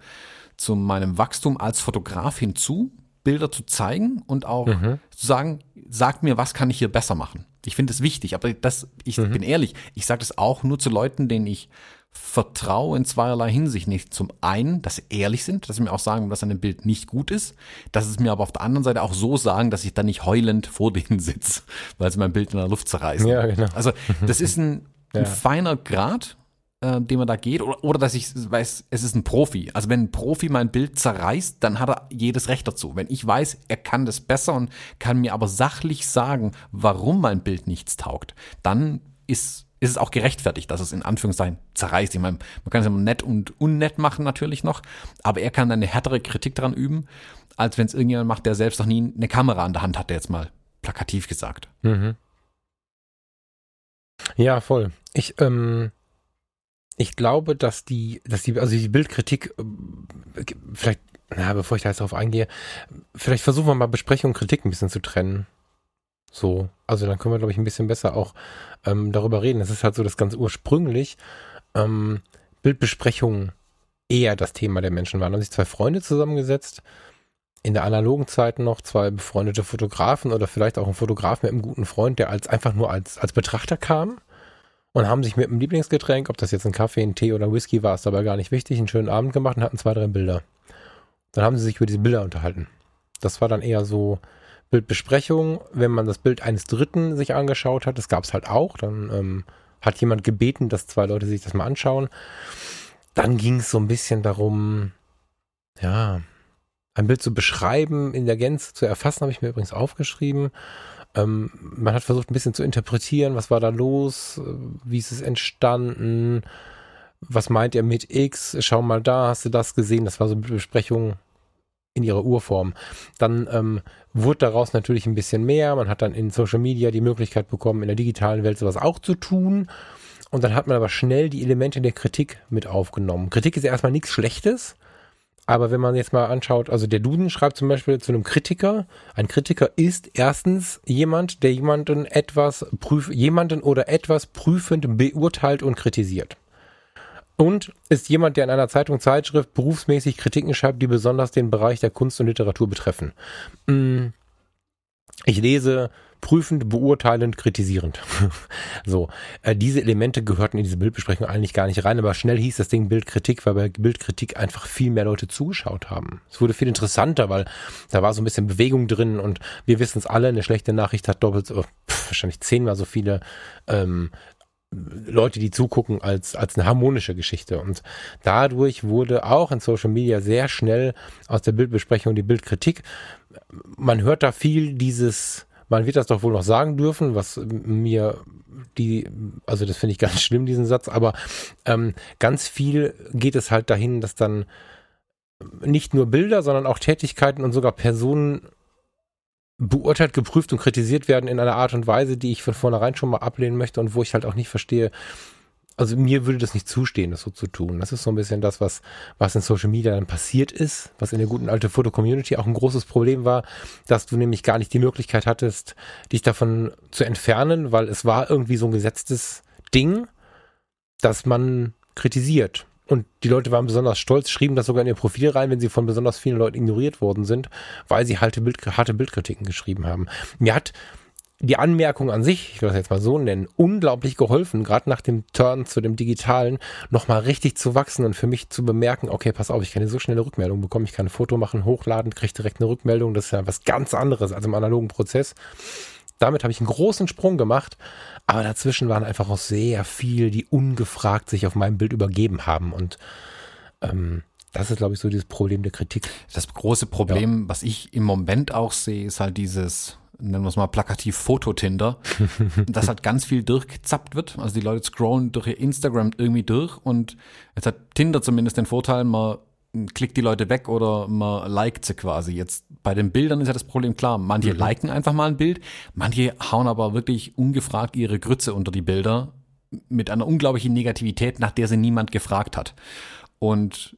zu meinem Wachstum als Fotograf hinzu, Bilder zu zeigen und auch mhm. zu sagen, sagt mir, was kann ich hier besser machen. Ich finde es wichtig, aber das, ich mhm. bin ehrlich, ich sage das auch nur zu Leuten, denen ich vertraue in zweierlei Hinsicht nicht. Zum einen, dass sie ehrlich sind, dass sie mir auch sagen, dass ein Bild nicht gut ist, dass es mir aber auf der anderen Seite auch so sagen, dass ich dann nicht heulend vor denen sitze, <laughs> weil sie mein Bild in der Luft zerreißen. Ja, genau. Also das <laughs> ist ein, ein ja. feiner Grad, äh, den man da geht, oder, oder dass ich weiß, es ist ein Profi. Also wenn ein Profi mein Bild zerreißt, dann hat er jedes Recht dazu. Wenn ich weiß, er kann das besser und kann mir aber sachlich sagen, warum mein Bild nichts taugt, dann ist ist es auch gerechtfertigt, dass es in Anführungszeichen zerreißt. Ich meine, man kann es immer nett und unnett machen natürlich noch, aber er kann eine härtere Kritik daran üben, als wenn es irgendjemand macht, der selbst noch nie eine Kamera an der Hand hatte, jetzt mal plakativ gesagt. Mhm. Ja, voll. Ich, ähm, ich glaube, dass die, dass die, also die Bildkritik, vielleicht, na, bevor ich da jetzt drauf eingehe, vielleicht versuchen wir mal Besprechung und Kritik ein bisschen zu trennen. So, also dann können wir, glaube ich, ein bisschen besser auch ähm, darüber reden. Es ist halt so, dass ganz ursprünglich ähm, Bildbesprechungen eher das Thema der Menschen waren. Da haben sich zwei Freunde zusammengesetzt, in der analogen Zeit noch zwei befreundete Fotografen oder vielleicht auch ein Fotograf mit einem guten Freund, der als einfach nur als, als Betrachter kam und haben sich mit einem Lieblingsgetränk, ob das jetzt ein Kaffee, ein Tee oder Whisky war, ist dabei gar nicht wichtig, einen schönen Abend gemacht und hatten zwei, drei Bilder. Dann haben sie sich über diese Bilder unterhalten. Das war dann eher so Bildbesprechung, wenn man das Bild eines Dritten sich angeschaut hat, das gab es halt auch, dann ähm, hat jemand gebeten, dass zwei Leute sich das mal anschauen. Dann ging es so ein bisschen darum, ja, ein Bild zu beschreiben, in der Gänze zu erfassen, habe ich mir übrigens aufgeschrieben. Ähm, man hat versucht, ein bisschen zu interpretieren, was war da los, wie ist es entstanden, was meint er mit X, schau mal da, hast du das gesehen? Das war so eine Besprechung in ihrer Urform. Dann ähm, wurde daraus natürlich ein bisschen mehr. Man hat dann in Social Media die Möglichkeit bekommen, in der digitalen Welt sowas auch zu tun. Und dann hat man aber schnell die Elemente der Kritik mit aufgenommen. Kritik ist ja erstmal nichts Schlechtes. Aber wenn man jetzt mal anschaut, also der Duden schreibt zum Beispiel zu einem Kritiker, ein Kritiker ist erstens jemand, der jemanden etwas prüf, jemanden oder etwas prüfend beurteilt und kritisiert. Und ist jemand, der in einer Zeitung, Zeitschrift berufsmäßig Kritiken schreibt, die besonders den Bereich der Kunst und Literatur betreffen. Mm, ich lese prüfend, beurteilend, kritisierend. <laughs> so, äh, diese Elemente gehörten in diese Bildbesprechung eigentlich gar nicht rein, aber schnell hieß das Ding Bildkritik, weil bei Bildkritik einfach viel mehr Leute zugeschaut haben. Es wurde viel interessanter, weil da war so ein bisschen Bewegung drin und wir wissen es alle, eine schlechte Nachricht hat doppelt so, pff, wahrscheinlich zehnmal so viele ähm, Leute, die zugucken, als, als eine harmonische Geschichte. Und dadurch wurde auch in Social Media sehr schnell aus der Bildbesprechung die Bildkritik. Man hört da viel dieses, man wird das doch wohl noch sagen dürfen, was mir die, also das finde ich <laughs> ganz schlimm, diesen Satz, aber ähm, ganz viel geht es halt dahin, dass dann nicht nur Bilder, sondern auch Tätigkeiten und sogar Personen beurteilt, geprüft und kritisiert werden in einer Art und Weise, die ich von vornherein schon mal ablehnen möchte und wo ich halt auch nicht verstehe, also mir würde das nicht zustehen, das so zu tun. Das ist so ein bisschen das, was, was in Social Media dann passiert ist, was in der guten alte Foto-Community auch ein großes Problem war, dass du nämlich gar nicht die Möglichkeit hattest, dich davon zu entfernen, weil es war irgendwie so ein gesetztes Ding, dass man kritisiert. Und die Leute waren besonders stolz, schrieben das sogar in ihr Profil rein, wenn sie von besonders vielen Leuten ignoriert worden sind, weil sie harte, Bild, harte Bildkritiken geschrieben haben. Mir hat die Anmerkung an sich, ich will das jetzt mal so nennen, unglaublich geholfen, gerade nach dem Turn zu dem Digitalen, nochmal richtig zu wachsen und für mich zu bemerken, okay, pass auf, ich kann hier so schnelle Rückmeldung bekommen, ich kann ein Foto machen, hochladen, kriege direkt eine Rückmeldung, das ist ja was ganz anderes als im analogen Prozess. Damit habe ich einen großen Sprung gemacht, aber dazwischen waren einfach auch sehr viel, die ungefragt sich auf meinem Bild übergeben haben. Und ähm, das ist, glaube ich, so dieses Problem der Kritik. Das große Problem, ja. was ich im Moment auch sehe, ist halt dieses, nennen wir es mal plakativ Fototinder, <laughs> dass halt ganz viel durchgezappt wird. Also die Leute scrollen durch ihr Instagram irgendwie durch und jetzt hat Tinder zumindest den Vorteil, man klickt die Leute weg oder man liked sie quasi. Jetzt bei den Bildern ist ja das Problem klar. Manche mhm. liken einfach mal ein Bild, manche hauen aber wirklich ungefragt ihre Grütze unter die Bilder mit einer unglaublichen Negativität, nach der sie niemand gefragt hat. Und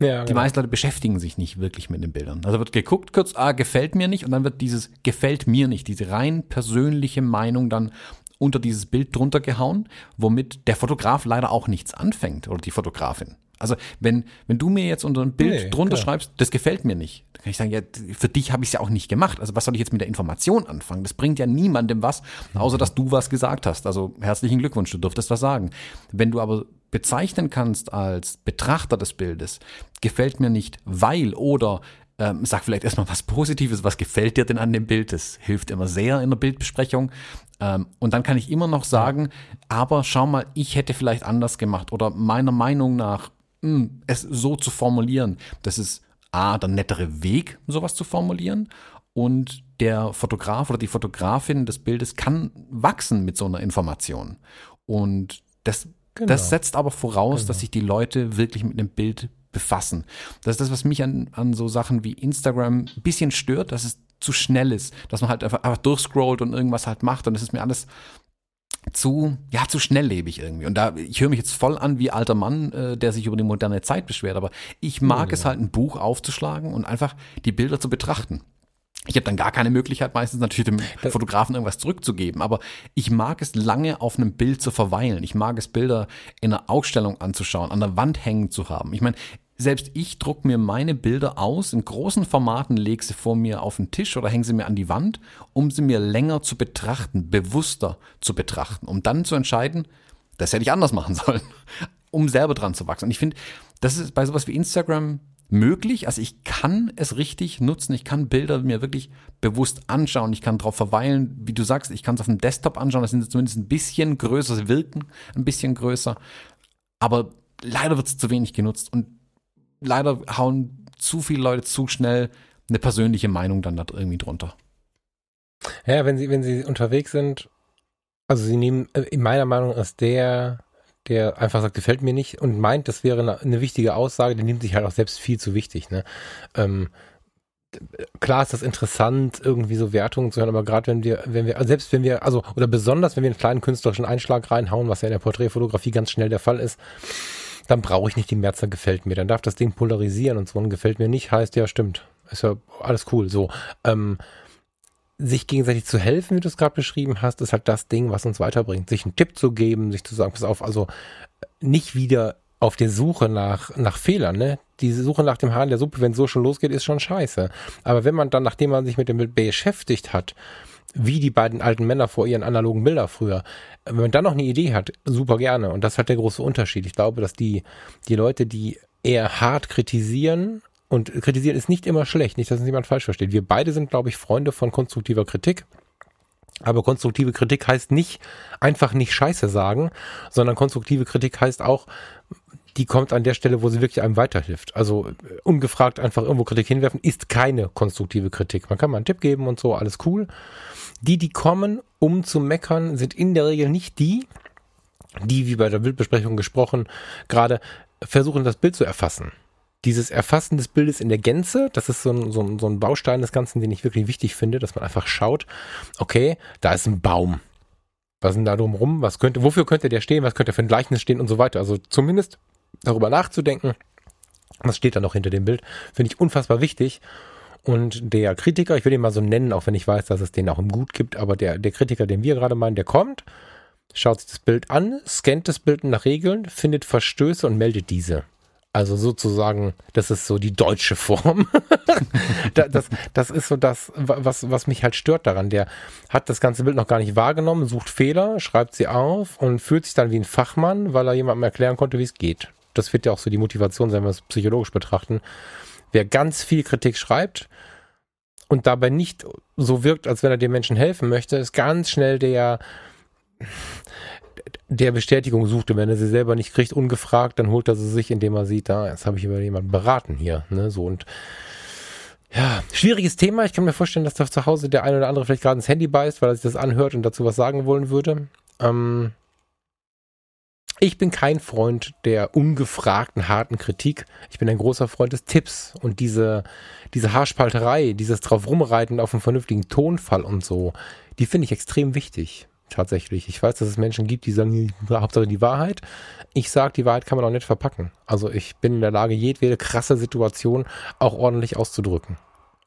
ja, die genau. meisten Leute beschäftigen sich nicht wirklich mit den Bildern. Also wird geguckt kurz, ah, gefällt mir nicht und dann wird dieses gefällt mir nicht, diese rein persönliche Meinung dann unter dieses Bild drunter gehauen, womit der Fotograf leider auch nichts anfängt oder die Fotografin. Also wenn, wenn du mir jetzt unter ein Bild nee, drunter klar. schreibst, das gefällt mir nicht, dann kann ich sagen, ja, für dich habe ich es ja auch nicht gemacht. Also was soll ich jetzt mit der Information anfangen? Das bringt ja niemandem was, außer dass du was gesagt hast. Also herzlichen Glückwunsch, du durftest was sagen. Wenn du aber bezeichnen kannst als Betrachter des Bildes, gefällt mir nicht, weil oder ähm, sag vielleicht erstmal was Positives, was gefällt dir denn an dem Bild? Das hilft immer sehr in der Bildbesprechung. Ähm, und dann kann ich immer noch sagen, aber schau mal, ich hätte vielleicht anders gemacht oder meiner Meinung nach mh, hm, es so zu formulieren. Das ist A, der nettere Weg, sowas zu formulieren. Und der Fotograf oder die Fotografin des Bildes kann wachsen mit so einer Information. Und das, genau. das setzt aber voraus, genau. dass sich die Leute wirklich mit einem Bild befassen. Das ist das, was mich an, an so Sachen wie Instagram ein bisschen stört, dass es zu schnell ist, dass man halt einfach, einfach durchscrollt und irgendwas halt macht und es ist mir alles zu, ja, zu schnelllebig irgendwie. Und da, ich höre mich jetzt voll an wie alter Mann, äh, der sich über die moderne Zeit beschwert, aber ich mag ja. es halt, ein Buch aufzuschlagen und einfach die Bilder zu betrachten. Ich habe dann gar keine Möglichkeit, meistens natürlich dem <laughs> Fotografen irgendwas zurückzugeben, aber ich mag es lange auf einem Bild zu verweilen. Ich mag es, Bilder in einer Ausstellung anzuschauen, an der Wand hängen zu haben. Ich meine, selbst ich druck mir meine Bilder aus in großen Formaten, lege sie vor mir auf den Tisch oder hänge sie mir an die Wand, um sie mir länger zu betrachten, bewusster zu betrachten, um dann zu entscheiden, das hätte ich anders machen <laughs> sollen, um selber dran zu wachsen. Und ich finde, das ist bei sowas wie Instagram möglich. Also ich kann es richtig nutzen. Ich kann Bilder mir wirklich bewusst anschauen. Ich kann drauf verweilen. Wie du sagst, ich kann es auf dem Desktop anschauen. Das sind zumindest ein bisschen größer, sie wirken ein bisschen größer. Aber leider wird es zu wenig genutzt. Und leider hauen zu viele Leute zu schnell eine persönliche Meinung dann da irgendwie drunter. Ja, wenn sie, wenn sie unterwegs sind, also sie nehmen, äh, in meiner Meinung ist der, der einfach sagt, gefällt mir nicht und meint, das wäre eine, eine wichtige Aussage, der nimmt sich halt auch selbst viel zu wichtig. Ne? Ähm, klar ist das interessant, irgendwie so Wertungen zu hören, aber gerade wenn wir, wenn wir, selbst wenn wir, also, oder besonders wenn wir einen kleinen künstlerischen Einschlag reinhauen, was ja in der Porträtfotografie ganz schnell der Fall ist, dann brauche ich nicht die Merzer gefällt mir. Dann darf das Ding polarisieren und so ein gefällt mir nicht, heißt ja, stimmt. Ist ja alles cool. So. Ähm, sich gegenseitig zu helfen, wie du es gerade beschrieben hast, ist halt das Ding, was uns weiterbringt. Sich einen Tipp zu geben, sich zu sagen, pass auf, also nicht wieder auf der Suche nach, nach Fehlern, ne? Diese Suche nach dem Hahn der Suppe, wenn es so schon losgeht, ist schon scheiße. Aber wenn man dann, nachdem man sich mit dem Bild beschäftigt hat, wie die beiden alten Männer vor ihren analogen Bilder früher. Wenn man dann noch eine Idee hat, super gerne. Und das ist halt der große Unterschied. Ich glaube, dass die, die Leute, die eher hart kritisieren, und kritisieren ist nicht immer schlecht, nicht, dass es jemand falsch versteht. Wir beide sind, glaube ich, Freunde von konstruktiver Kritik. Aber konstruktive Kritik heißt nicht einfach nicht Scheiße sagen, sondern konstruktive Kritik heißt auch, die kommt an der Stelle, wo sie wirklich einem weiterhilft. Also äh, ungefragt einfach irgendwo Kritik hinwerfen, ist keine konstruktive Kritik. Man kann mal einen Tipp geben und so, alles cool. Die, die kommen, um zu meckern, sind in der Regel nicht die, die, wie bei der Bildbesprechung gesprochen, gerade versuchen, das Bild zu erfassen. Dieses Erfassen des Bildes in der Gänze, das ist so ein, so, ein, so ein Baustein des Ganzen, den ich wirklich wichtig finde, dass man einfach schaut, okay, da ist ein Baum. Was ist denn da drumrum? Was könnte, wofür könnte der stehen? Was könnte für ein Gleichnis stehen und so weiter? Also zumindest darüber nachzudenken, was steht da noch hinter dem Bild, finde ich unfassbar wichtig. Und der Kritiker, ich will ihn mal so nennen, auch wenn ich weiß, dass es den auch im Gut gibt, aber der, der Kritiker, den wir gerade meinen, der kommt, schaut sich das Bild an, scannt das Bild nach Regeln, findet Verstöße und meldet diese. Also sozusagen, das ist so die deutsche Form. <laughs> das, das ist so das, was, was mich halt stört daran. Der hat das ganze Bild noch gar nicht wahrgenommen, sucht Fehler, schreibt sie auf und fühlt sich dann wie ein Fachmann, weil er jemandem erklären konnte, wie es geht das wird ja auch so die Motivation sein, wenn wir es psychologisch betrachten. Wer ganz viel Kritik schreibt und dabei nicht so wirkt, als wenn er den Menschen helfen möchte, ist ganz schnell der, der Bestätigung sucht. Und wenn er sie selber nicht kriegt, ungefragt, dann holt er sie sich, indem er sieht, da, ah, jetzt habe ich über jemanden beraten hier, ne, so und ja, schwieriges Thema. Ich kann mir vorstellen, dass da zu Hause der eine oder andere vielleicht gerade ins Handy beißt, weil er sich das anhört und dazu was sagen wollen würde. Ähm, ich bin kein Freund der ungefragten, harten Kritik. Ich bin ein großer Freund des Tipps und diese, diese Haarspalterei, dieses drauf rumreiten auf einen vernünftigen Tonfall und so, die finde ich extrem wichtig. Tatsächlich. Ich weiß, dass es Menschen gibt, die sagen, Hauptsache die Wahrheit. Ich sage, die Wahrheit kann man auch nicht verpacken. Also ich bin in der Lage, jedwede krasse Situation auch ordentlich auszudrücken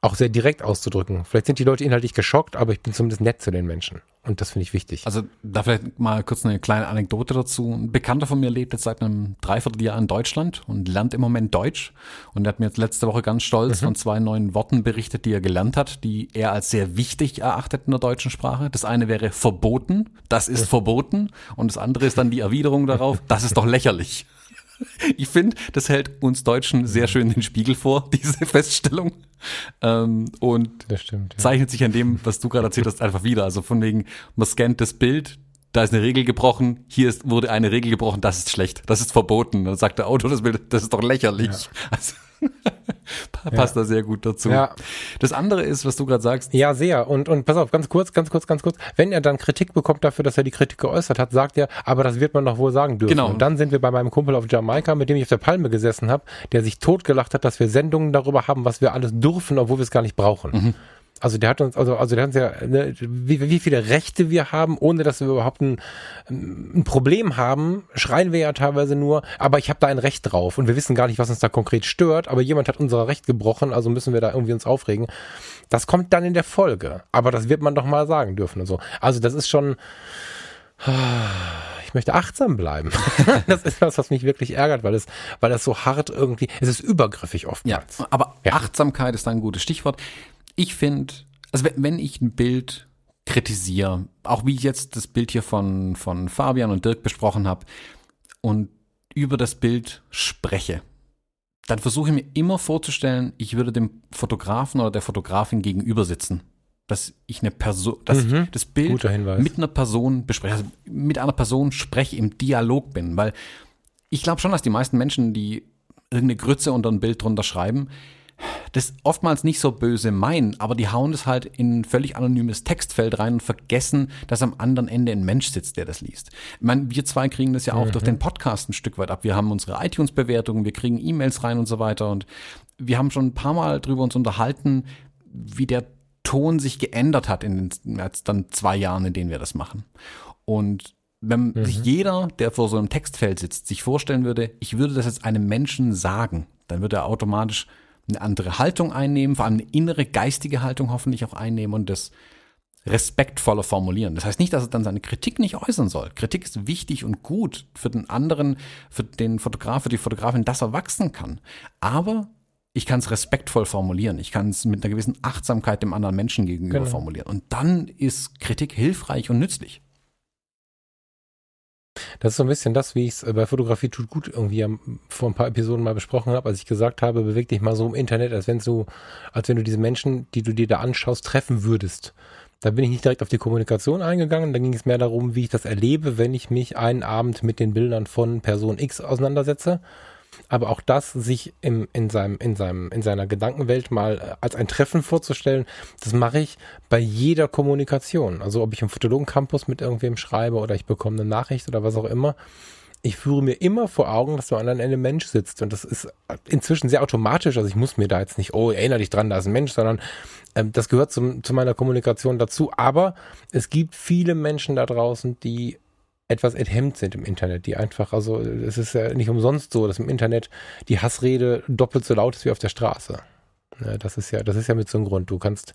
auch sehr direkt auszudrücken. Vielleicht sind die Leute inhaltlich geschockt, aber ich bin zumindest nett zu den Menschen. Und das finde ich wichtig. Also da vielleicht mal kurz eine kleine Anekdote dazu. Ein Bekannter von mir lebt jetzt seit einem Dreivierteljahr in Deutschland und lernt im Moment Deutsch. Und er hat mir jetzt letzte Woche ganz stolz mhm. von zwei neuen Worten berichtet, die er gelernt hat, die er als sehr wichtig erachtet in der deutschen Sprache. Das eine wäre verboten, das ist verboten. Und das andere ist dann die Erwiderung darauf, das ist doch lächerlich. Ich finde, das hält uns Deutschen sehr schön den Spiegel vor, <laughs> diese Feststellung. Ähm, und stimmt, ja. zeichnet sich an dem, was du gerade erzählt hast, einfach wieder. Also von wegen, man scannt das Bild, da ist eine Regel gebrochen, hier ist, wurde eine Regel gebrochen, das ist schlecht, das ist verboten. Dann sagt der Autor das Bild, das ist doch lächerlich. Ja. Also, <laughs> <laughs> passt da sehr gut dazu. Ja. Das andere ist, was du gerade sagst. Ja, sehr. Und, und pass auf, ganz kurz, ganz kurz, ganz kurz. Wenn er dann Kritik bekommt dafür, dass er die Kritik geäußert hat, sagt er, aber das wird man doch wohl sagen dürfen. Genau. Und dann sind wir bei meinem Kumpel auf Jamaika, mit dem ich auf der Palme gesessen habe, der sich totgelacht hat, dass wir Sendungen darüber haben, was wir alles dürfen, obwohl wir es gar nicht brauchen. Mhm. Also der hat uns, also, also der hat uns ja, ne, wie, wie viele Rechte wir haben, ohne dass wir überhaupt ein, ein Problem haben, schreien wir ja teilweise nur, aber ich habe da ein Recht drauf und wir wissen gar nicht, was uns da konkret stört, aber jemand hat unser Recht gebrochen, also müssen wir da irgendwie uns aufregen. Das kommt dann in der Folge, aber das wird man doch mal sagen dürfen und so. Also das ist schon, ich möchte achtsam bleiben. <laughs> das ist was, was mich wirklich ärgert, weil es, weil es so hart irgendwie, es ist übergriffig Ja, oftmals. aber Ja. Achtsamkeit ist da ein gutes Stichwort. Ich finde, also wenn, wenn ich ein Bild kritisiere, auch wie ich jetzt das Bild hier von, von Fabian und Dirk besprochen habe und über das Bild spreche, dann versuche ich mir immer vorzustellen, ich würde dem Fotografen oder der Fotografin gegenüber sitzen. Dass ich eine Person, dass Mhm. ich das Bild mit einer Person bespreche, also mit einer Person spreche, im Dialog bin, weil ich glaube schon, dass die meisten Menschen, die irgendeine Grütze unter ein Bild drunter schreiben, das oftmals nicht so böse meinen, aber die hauen das halt in ein völlig anonymes Textfeld rein und vergessen, dass am anderen Ende ein Mensch sitzt, der das liest. Ich meine, wir zwei kriegen das ja auch durch den Podcast ein Stück weit ab. Wir haben unsere iTunes-Bewertungen, wir kriegen E-Mails rein und so weiter und wir haben schon ein paar Mal drüber uns unterhalten, wie der Ton sich geändert hat in den jetzt dann zwei Jahren, in denen wir das machen. Und wenn sich jeder, der vor so einem Textfeld sitzt, sich vorstellen würde, ich würde das jetzt einem Menschen sagen, dann würde er automatisch eine andere Haltung einnehmen, vor allem eine innere geistige Haltung hoffentlich auch einnehmen und das respektvoller formulieren. Das heißt nicht, dass er dann seine Kritik nicht äußern soll. Kritik ist wichtig und gut für den anderen, für den Fotograf, für die Fotografin, dass er wachsen kann. Aber ich kann es respektvoll formulieren. Ich kann es mit einer gewissen Achtsamkeit dem anderen Menschen gegenüber Genau. formulieren. Und dann ist Kritik hilfreich und nützlich. Das ist so ein bisschen das, wie ich es bei Fotografie tut gut irgendwie vor ein paar Episoden mal besprochen habe, als ich gesagt habe, beweg dich mal so im Internet, als wenn du, als wenn du diese Menschen, die du dir da anschaust, treffen würdest. Da bin ich nicht direkt auf die Kommunikation eingegangen, da ging es mehr darum, wie ich das erlebe, wenn ich mich einen Abend mit den Bildern von Person X auseinandersetze. Aber auch das, sich im, in, seinem, in, seinem, in seiner Gedankenwelt mal äh, als ein Treffen vorzustellen, das mache ich bei jeder Kommunikation. Also ob ich im Fotologen-Campus mit irgendwem schreibe oder ich bekomme eine Nachricht oder was auch immer. Ich führe mir immer vor Augen, dass am anderen Ende Mensch sitzt. Und das ist inzwischen sehr automatisch. Also ich muss mir da jetzt nicht, oh, erinnere dich dran, da ist ein Mensch, sondern ähm, das gehört zum, zu meiner Kommunikation dazu. Aber es gibt viele Menschen da draußen, die etwas enthemmt sind im Internet, die einfach, also es ist ja nicht umsonst so, dass im Internet die Hassrede doppelt so laut ist wie auf der Straße. Ja, das ist ja, das ist ja mit so einem Grund. Du kannst,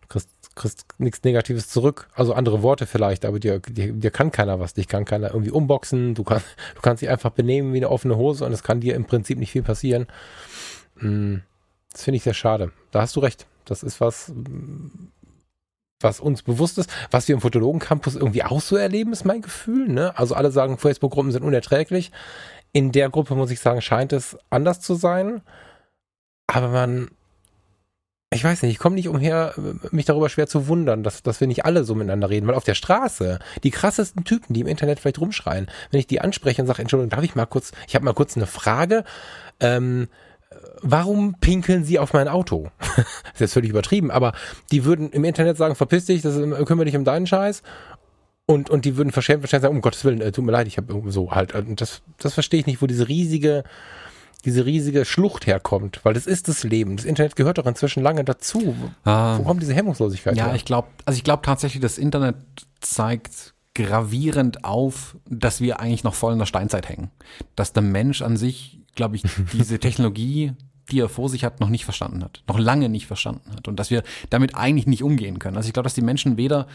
du kriegst, kriegst nichts Negatives zurück, also andere Worte vielleicht, aber dir, dir, dir kann keiner was, dich kann keiner irgendwie umboxen, du kannst, du kannst dich einfach benehmen wie eine offene Hose und es kann dir im Prinzip nicht viel passieren. Mm, Das finde ich sehr schade. Da hast du recht. Das ist was, was uns bewusst ist, was wir im Fotologen-Campus irgendwie auch so erleben, ist mein Gefühl. Ne? Also alle sagen, Facebook-Gruppen sind unerträglich. In der Gruppe, muss ich sagen, scheint es anders zu sein. Aber man, ich weiß nicht, ich komme nicht umher, mich darüber schwer zu wundern, dass, dass wir nicht alle so miteinander reden. Weil auf der Straße, die krassesten Typen, die im Internet vielleicht rumschreien, wenn ich die anspreche und sage, Entschuldigung, darf ich mal kurz, ich habe mal kurz eine Frage, ähm, warum pinkeln Sie auf mein Auto? das <laughs> ist jetzt völlig übertrieben, aber die würden im Internet sagen, verpiss dich, das ist, kümmere dich um deinen Scheiß. Und, und die würden verschämt wahrscheinlich sagen, um Gottes Willen, äh, tut mir leid, ich habe so halt. Und das, das verstehe ich nicht, wo diese riesige, diese riesige Schlucht herkommt, weil das ist das Leben. Das Internet gehört doch inzwischen lange dazu. Ah. Wo kommt diese Hemmungslosigkeit Ja, her? ich glaube, also ich glaube tatsächlich, das Internet zeigt gravierend auf, dass wir eigentlich noch voll in der Steinzeit hängen. Dass der Mensch an sich, glaube ich, <laughs> diese Technologie, die er vor sich hat, noch nicht verstanden hat. Noch lange nicht verstanden hat. Und dass wir damit eigentlich nicht umgehen können. Also ich glaube, dass die Menschen weder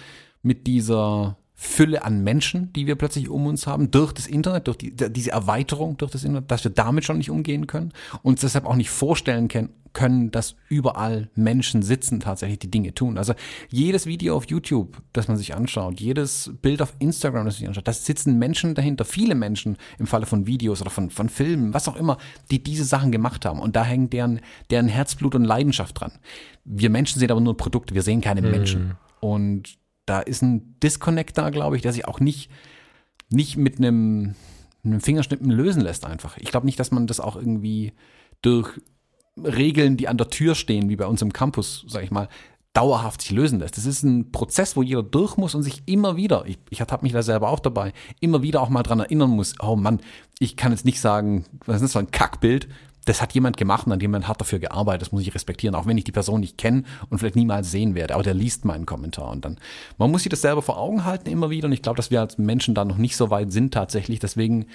mit dieser Fülle an Menschen, die wir plötzlich um uns haben, durch das Internet, durch die, diese Erweiterung durch das Internet, dass wir damit schon nicht umgehen können, uns deshalb auch nicht vorstellen können, können, dass überall Menschen sitzen, tatsächlich die Dinge tun. Also jedes Video auf YouTube, das man sich anschaut, jedes Bild auf Instagram, das man sich anschaut, da sitzen Menschen dahinter, viele Menschen im Falle von Videos oder von, von Filmen, was auch immer, die diese Sachen gemacht haben. Und da hängt deren, deren Herzblut und Leidenschaft dran. Wir Menschen sehen aber nur Produkte, wir sehen keine Menschen. Und da ist ein Disconnect da, glaube ich, der sich auch nicht, nicht mit einem, einem Fingerschnippen lösen lässt einfach. Ich glaube nicht, dass man das auch irgendwie durch Regeln, die an der Tür stehen, wie bei uns im Campus, sag ich mal, dauerhaft sich lösen lässt. Das ist ein Prozess, wo jeder durch muss und sich immer wieder, ich, ich habe mich da selber auch dabei, immer wieder auch mal dran erinnern muss, oh Mann, ich kann jetzt nicht sagen, was ist das für ein Kackbild, das hat jemand gemacht und an jemand hat dafür gearbeitet, das muss ich respektieren, auch wenn ich die Person nicht kenne und vielleicht niemals sehen werde, aber der liest meinen Kommentar und dann, man muss sich das selber vor Augen halten immer wieder. Und ich glaube, dass wir als Menschen da noch nicht so weit sind tatsächlich, deswegen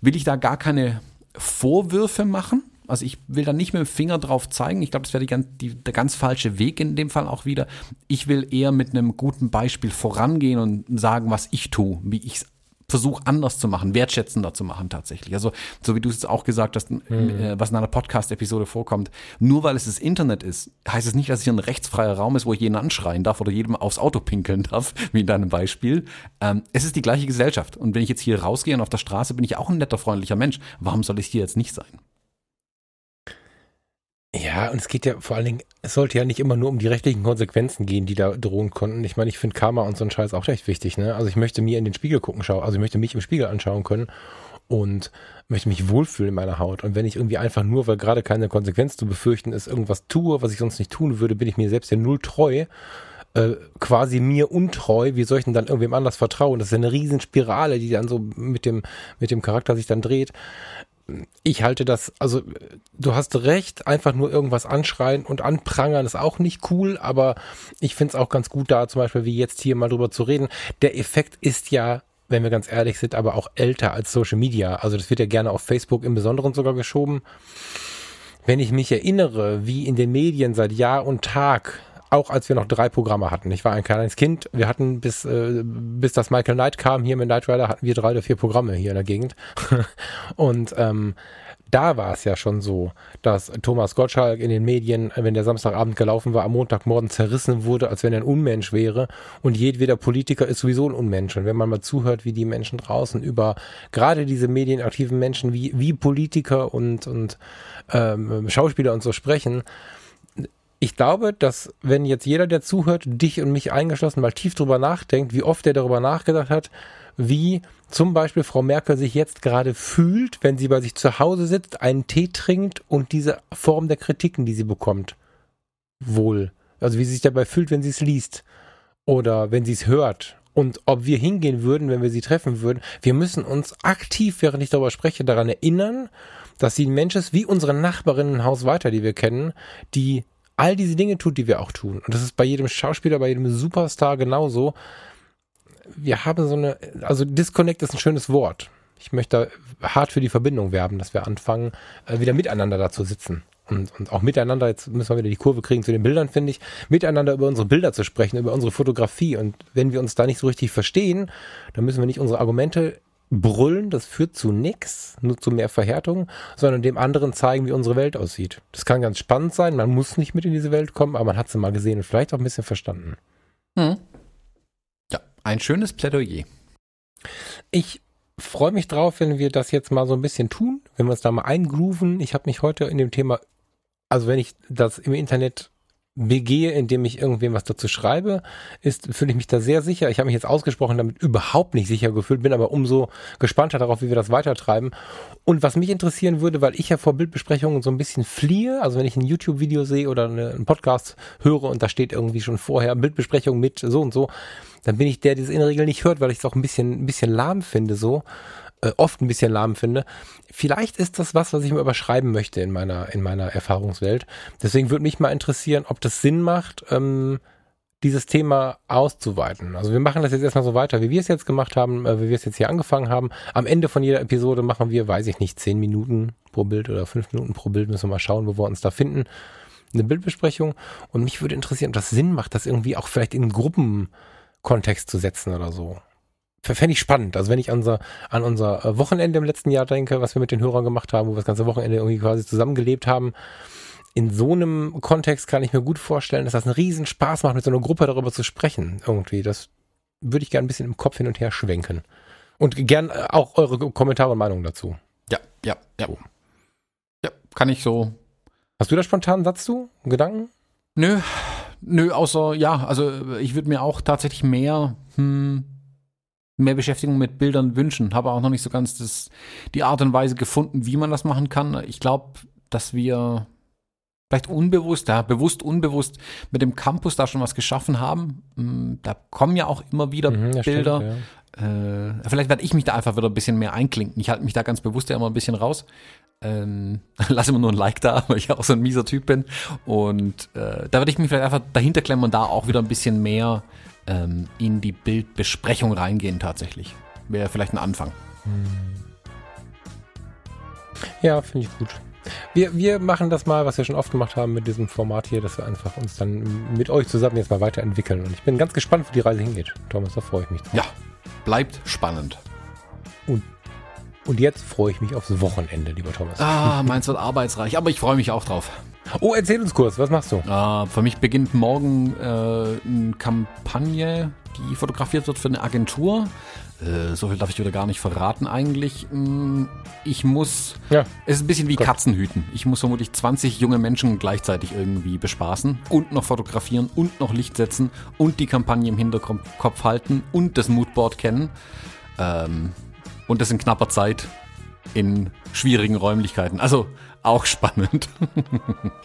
will ich da gar keine Vorwürfe machen, also ich will da nicht mit dem Finger drauf zeigen. Ich glaube, das wäre der ganz falsche Weg in dem Fall auch wieder. Ich will eher mit einem guten Beispiel vorangehen und sagen, was ich tue, wie ich es versuche anders zu machen, wertschätzender zu machen tatsächlich. Also so wie du es auch gesagt hast, mhm. äh, was in einer Podcast-Episode vorkommt, nur weil es das Internet ist, heißt es nicht, dass es hier ein rechtsfreier Raum ist, wo ich jeden anschreien darf oder jedem aufs Auto pinkeln darf, <laughs> wie in deinem Beispiel. Ähm, es ist die gleiche Gesellschaft. Und wenn ich jetzt hier rausgehe und auf der Straße bin ich auch ein netter, freundlicher Mensch. Warum soll ich hier jetzt nicht sein? Ja, und es geht ja vor allen Dingen, es sollte ja nicht immer nur um die rechtlichen Konsequenzen gehen, die da drohen konnten. Ich meine, ich finde Karma und so ein Scheiß auch recht wichtig, ne? Also ich möchte mir in den Spiegel gucken schauen, also ich möchte mich im Spiegel anschauen können und möchte mich wohlfühlen in meiner Haut. Und wenn ich irgendwie einfach nur, weil gerade keine Konsequenz zu befürchten ist, irgendwas tue, was ich sonst nicht tun würde, bin ich mir selbst ja null treu, äh, quasi mir untreu, wie soll ich denn dann irgendwem anders vertrauen? Das ist ja eine Riesenspirale, die dann so mit dem, mit dem Charakter sich dann dreht ich halte das, also du hast recht, einfach nur irgendwas anschreien und anprangern ist auch nicht cool, aber ich finde es auch ganz gut da zum Beispiel wie jetzt hier mal drüber zu reden. Der Effekt ist ja, wenn wir ganz ehrlich sind, aber auch älter als Social Media. Also das wird ja gerne auf Facebook im Besonderen sogar geschoben. Wenn ich mich erinnere, wie in den Medien seit Jahr und Tag auch als wir noch drei Programme hatten. Ich war ein kleines Kind. Wir hatten bis, äh, bis das Michael Knight kam hier mit Knight Rider, hatten wir drei oder vier Programme hier in der Gegend. <laughs> und ähm, da war es ja schon so, dass Thomas Gottschalk in den Medien, wenn der Samstagabend gelaufen war, am Montagmorgen zerrissen wurde, als wenn er ein Unmensch wäre. Und jedweder Politiker ist sowieso ein Unmensch. Und wenn man mal zuhört, wie die Menschen draußen über gerade diese medienaktiven Menschen wie, wie Politiker und, und ähm, Schauspieler und so sprechen, ich glaube, dass wenn jetzt jeder, der zuhört, dich und mich eingeschlossen, mal tief drüber nachdenkt, wie oft er darüber nachgedacht hat, wie zum Beispiel Frau Merkel sich jetzt gerade fühlt, wenn sie bei sich zu Hause sitzt, einen Tee trinkt und diese Form der Kritiken, die sie bekommt, wohl. Also wie sie sich dabei fühlt, wenn sie es liest oder wenn sie es hört. Und ob wir hingehen würden, wenn wir sie treffen würden, wir müssen uns aktiv, während ich darüber spreche, daran erinnern, dass sie ein Mensch ist, wie unsere Nachbarinnen im Haus weiter, die wir kennen, die all diese Dinge tut, die wir auch tun. Und das ist bei jedem Schauspieler, bei jedem Superstar genauso. Wir haben so eine, also Disconnect ist ein schönes Wort. Ich möchte hart für die Verbindung werben, dass wir anfangen, äh, wieder miteinander da zu sitzen. Und, und auch miteinander, jetzt müssen wir wieder die Kurve kriegen zu den Bildern, finde ich, miteinander über unsere Bilder zu sprechen, über unsere Fotografie. Und wenn wir uns da nicht so richtig verstehen, dann müssen wir nicht unsere Argumente brüllen, das führt zu nichts, nur zu mehr Verhärtung, sondern dem anderen zeigen, wie unsere Welt aussieht. Das kann ganz spannend sein, man muss nicht mit in diese Welt kommen, aber man hat sie mal gesehen und vielleicht auch ein bisschen verstanden. Hm. Ja, ein schönes Plädoyer. Ich freue mich drauf, wenn wir das jetzt mal so ein bisschen tun, wenn wir uns da mal eingrooven. Ich habe mich heute in dem Thema, also wenn ich das im Internet begehe, indem ich irgendwem was dazu schreibe, ist, fühle ich mich da sehr sicher. Ich habe mich jetzt ausgesprochen damit überhaupt nicht sicher gefühlt, bin aber umso gespannter darauf, wie wir das weitertreiben. Und was mich interessieren würde, weil ich ja vor Bildbesprechungen so ein bisschen fliehe, also wenn ich ein YouTube-Video sehe oder eine, einen Podcast höre und da steht irgendwie schon vorher Bildbesprechung mit so und so, dann bin ich der, der das in der Regel nicht hört, weil ich es auch ein bisschen, ein bisschen lahm finde so äh, oft ein bisschen lahm finde. Vielleicht ist das was, was ich mir überschreiben möchte in meiner, in meiner Erfahrungswelt. Deswegen würde mich mal interessieren, ob das Sinn macht, ähm, dieses Thema auszuweiten. Also wir machen das jetzt erstmal so weiter, wie wir es jetzt gemacht haben, äh, wie wir es jetzt hier angefangen haben. Am Ende von jeder Episode machen wir, weiß ich nicht, zehn Minuten pro Bild oder fünf Minuten pro Bild, müssen wir mal schauen, wo wir uns da finden. Eine Bildbesprechung. Und mich würde interessieren, ob das Sinn macht, das irgendwie auch vielleicht in Gruppenkontext zu setzen oder so fände ich spannend. Also wenn ich an unser, an unser äh, Wochenende im letzten Jahr denke, was wir mit den Hörern gemacht haben, wo wir das ganze Wochenende irgendwie quasi zusammengelebt haben, in so einem Kontext kann ich mir gut vorstellen, dass das einen riesen Spaß macht, mit so einer Gruppe darüber zu sprechen. Irgendwie. Das würde ich gerne ein bisschen im Kopf hin und her schwenken. Und gern äh, auch eure Kommentare und Meinungen dazu. Ja, ja, ja. So. Ja, kann ich so. Hast du da spontan einen Satz zu? Einen Gedanken? Nö, nö, außer, ja, also ich würde mir auch tatsächlich mehr, hm, mehr Beschäftigung mit Bildern wünschen. Habe auch noch nicht so ganz das, die Art und Weise gefunden, wie man das machen kann. Ich glaube, dass wir vielleicht unbewusst, ja, bewusst, unbewusst mit dem Campus da schon was geschaffen haben. Mm, Da kommen ja auch immer wieder Mhm, ja, stimmt, Bilder. ja. Äh, vielleicht werde ich mich da einfach wieder ein bisschen mehr einklinken. Ich halte mich da ganz bewusst ja immer ein bisschen raus. Ähm, <laughs> lass immer nur ein Like da, weil ich ja auch so ein mieser Typ bin. Und äh, da werde ich mich vielleicht einfach dahinter klemmen und da auch wieder ein bisschen mehr ähm, in die Bildbesprechung reingehen tatsächlich. Wäre vielleicht ein Anfang. Ja, finde ich gut. Wir, wir machen das mal, was wir schon oft gemacht haben mit diesem Format hier, dass wir einfach uns dann mit euch zusammen jetzt mal weiterentwickeln. Und ich bin ganz gespannt, wo die Reise hingeht. Thomas, da freue ich mich drauf. Ja, bleibt spannend. Und jetzt freue ich mich aufs Wochenende, lieber Thomas. Ah, meins wird arbeitsreich, aber ich freue mich auch drauf. Oh, erzähl uns kurz, was machst du? Äh, für mich beginnt morgen äh, eine Kampagne, die fotografiert wird für eine Agentur. Äh, so viel darf ich wieder gar nicht verraten eigentlich. Mm, Ich muss, Ja. es ist ein bisschen wie Gott. Katzenhüten. Ich muss vermutlich 20 junge Menschen gleichzeitig irgendwie bespaßen und noch fotografieren und noch Licht setzen und die Kampagne im Hinterkopf halten und das Moodboard kennen. Ähm, und das in knapper Zeit in schwierigen Räumlichkeiten. Also auch spannend.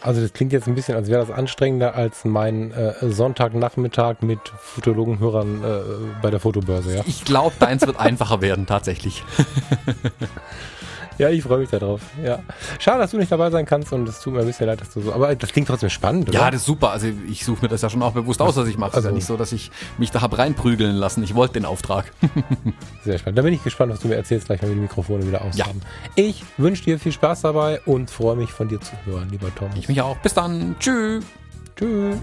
Also das klingt jetzt ein bisschen, als wäre das anstrengender als mein äh, Sonntagnachmittag mit Fotologenhörern äh, bei der Fotobörse, ja? Ich glaube, deins wird <laughs> einfacher werden, tatsächlich. <laughs> Ja, ich freue mich darauf. Ja. Schade, dass du nicht dabei sein kannst und es tut mir ein bisschen leid, dass du so. Aber das klingt trotzdem spannend, oder? Ja, das ist super. Also ich suche mir das ja schon auch bewusst aus, was ich mache. Es ist ja Also- nicht so, dass ich mich da hab reinprügeln lassen. Ich wollte den Auftrag. <laughs> Sehr spannend. Da bin ich gespannt, was du mir erzählst, gleich, wenn wir die Mikrofone wieder aus Ja. haben. Ich wünsche dir viel Spaß dabei und freue mich von dir zu hören, lieber Thomas. Ich mich auch. Bis dann. Tschüss. Tschüss.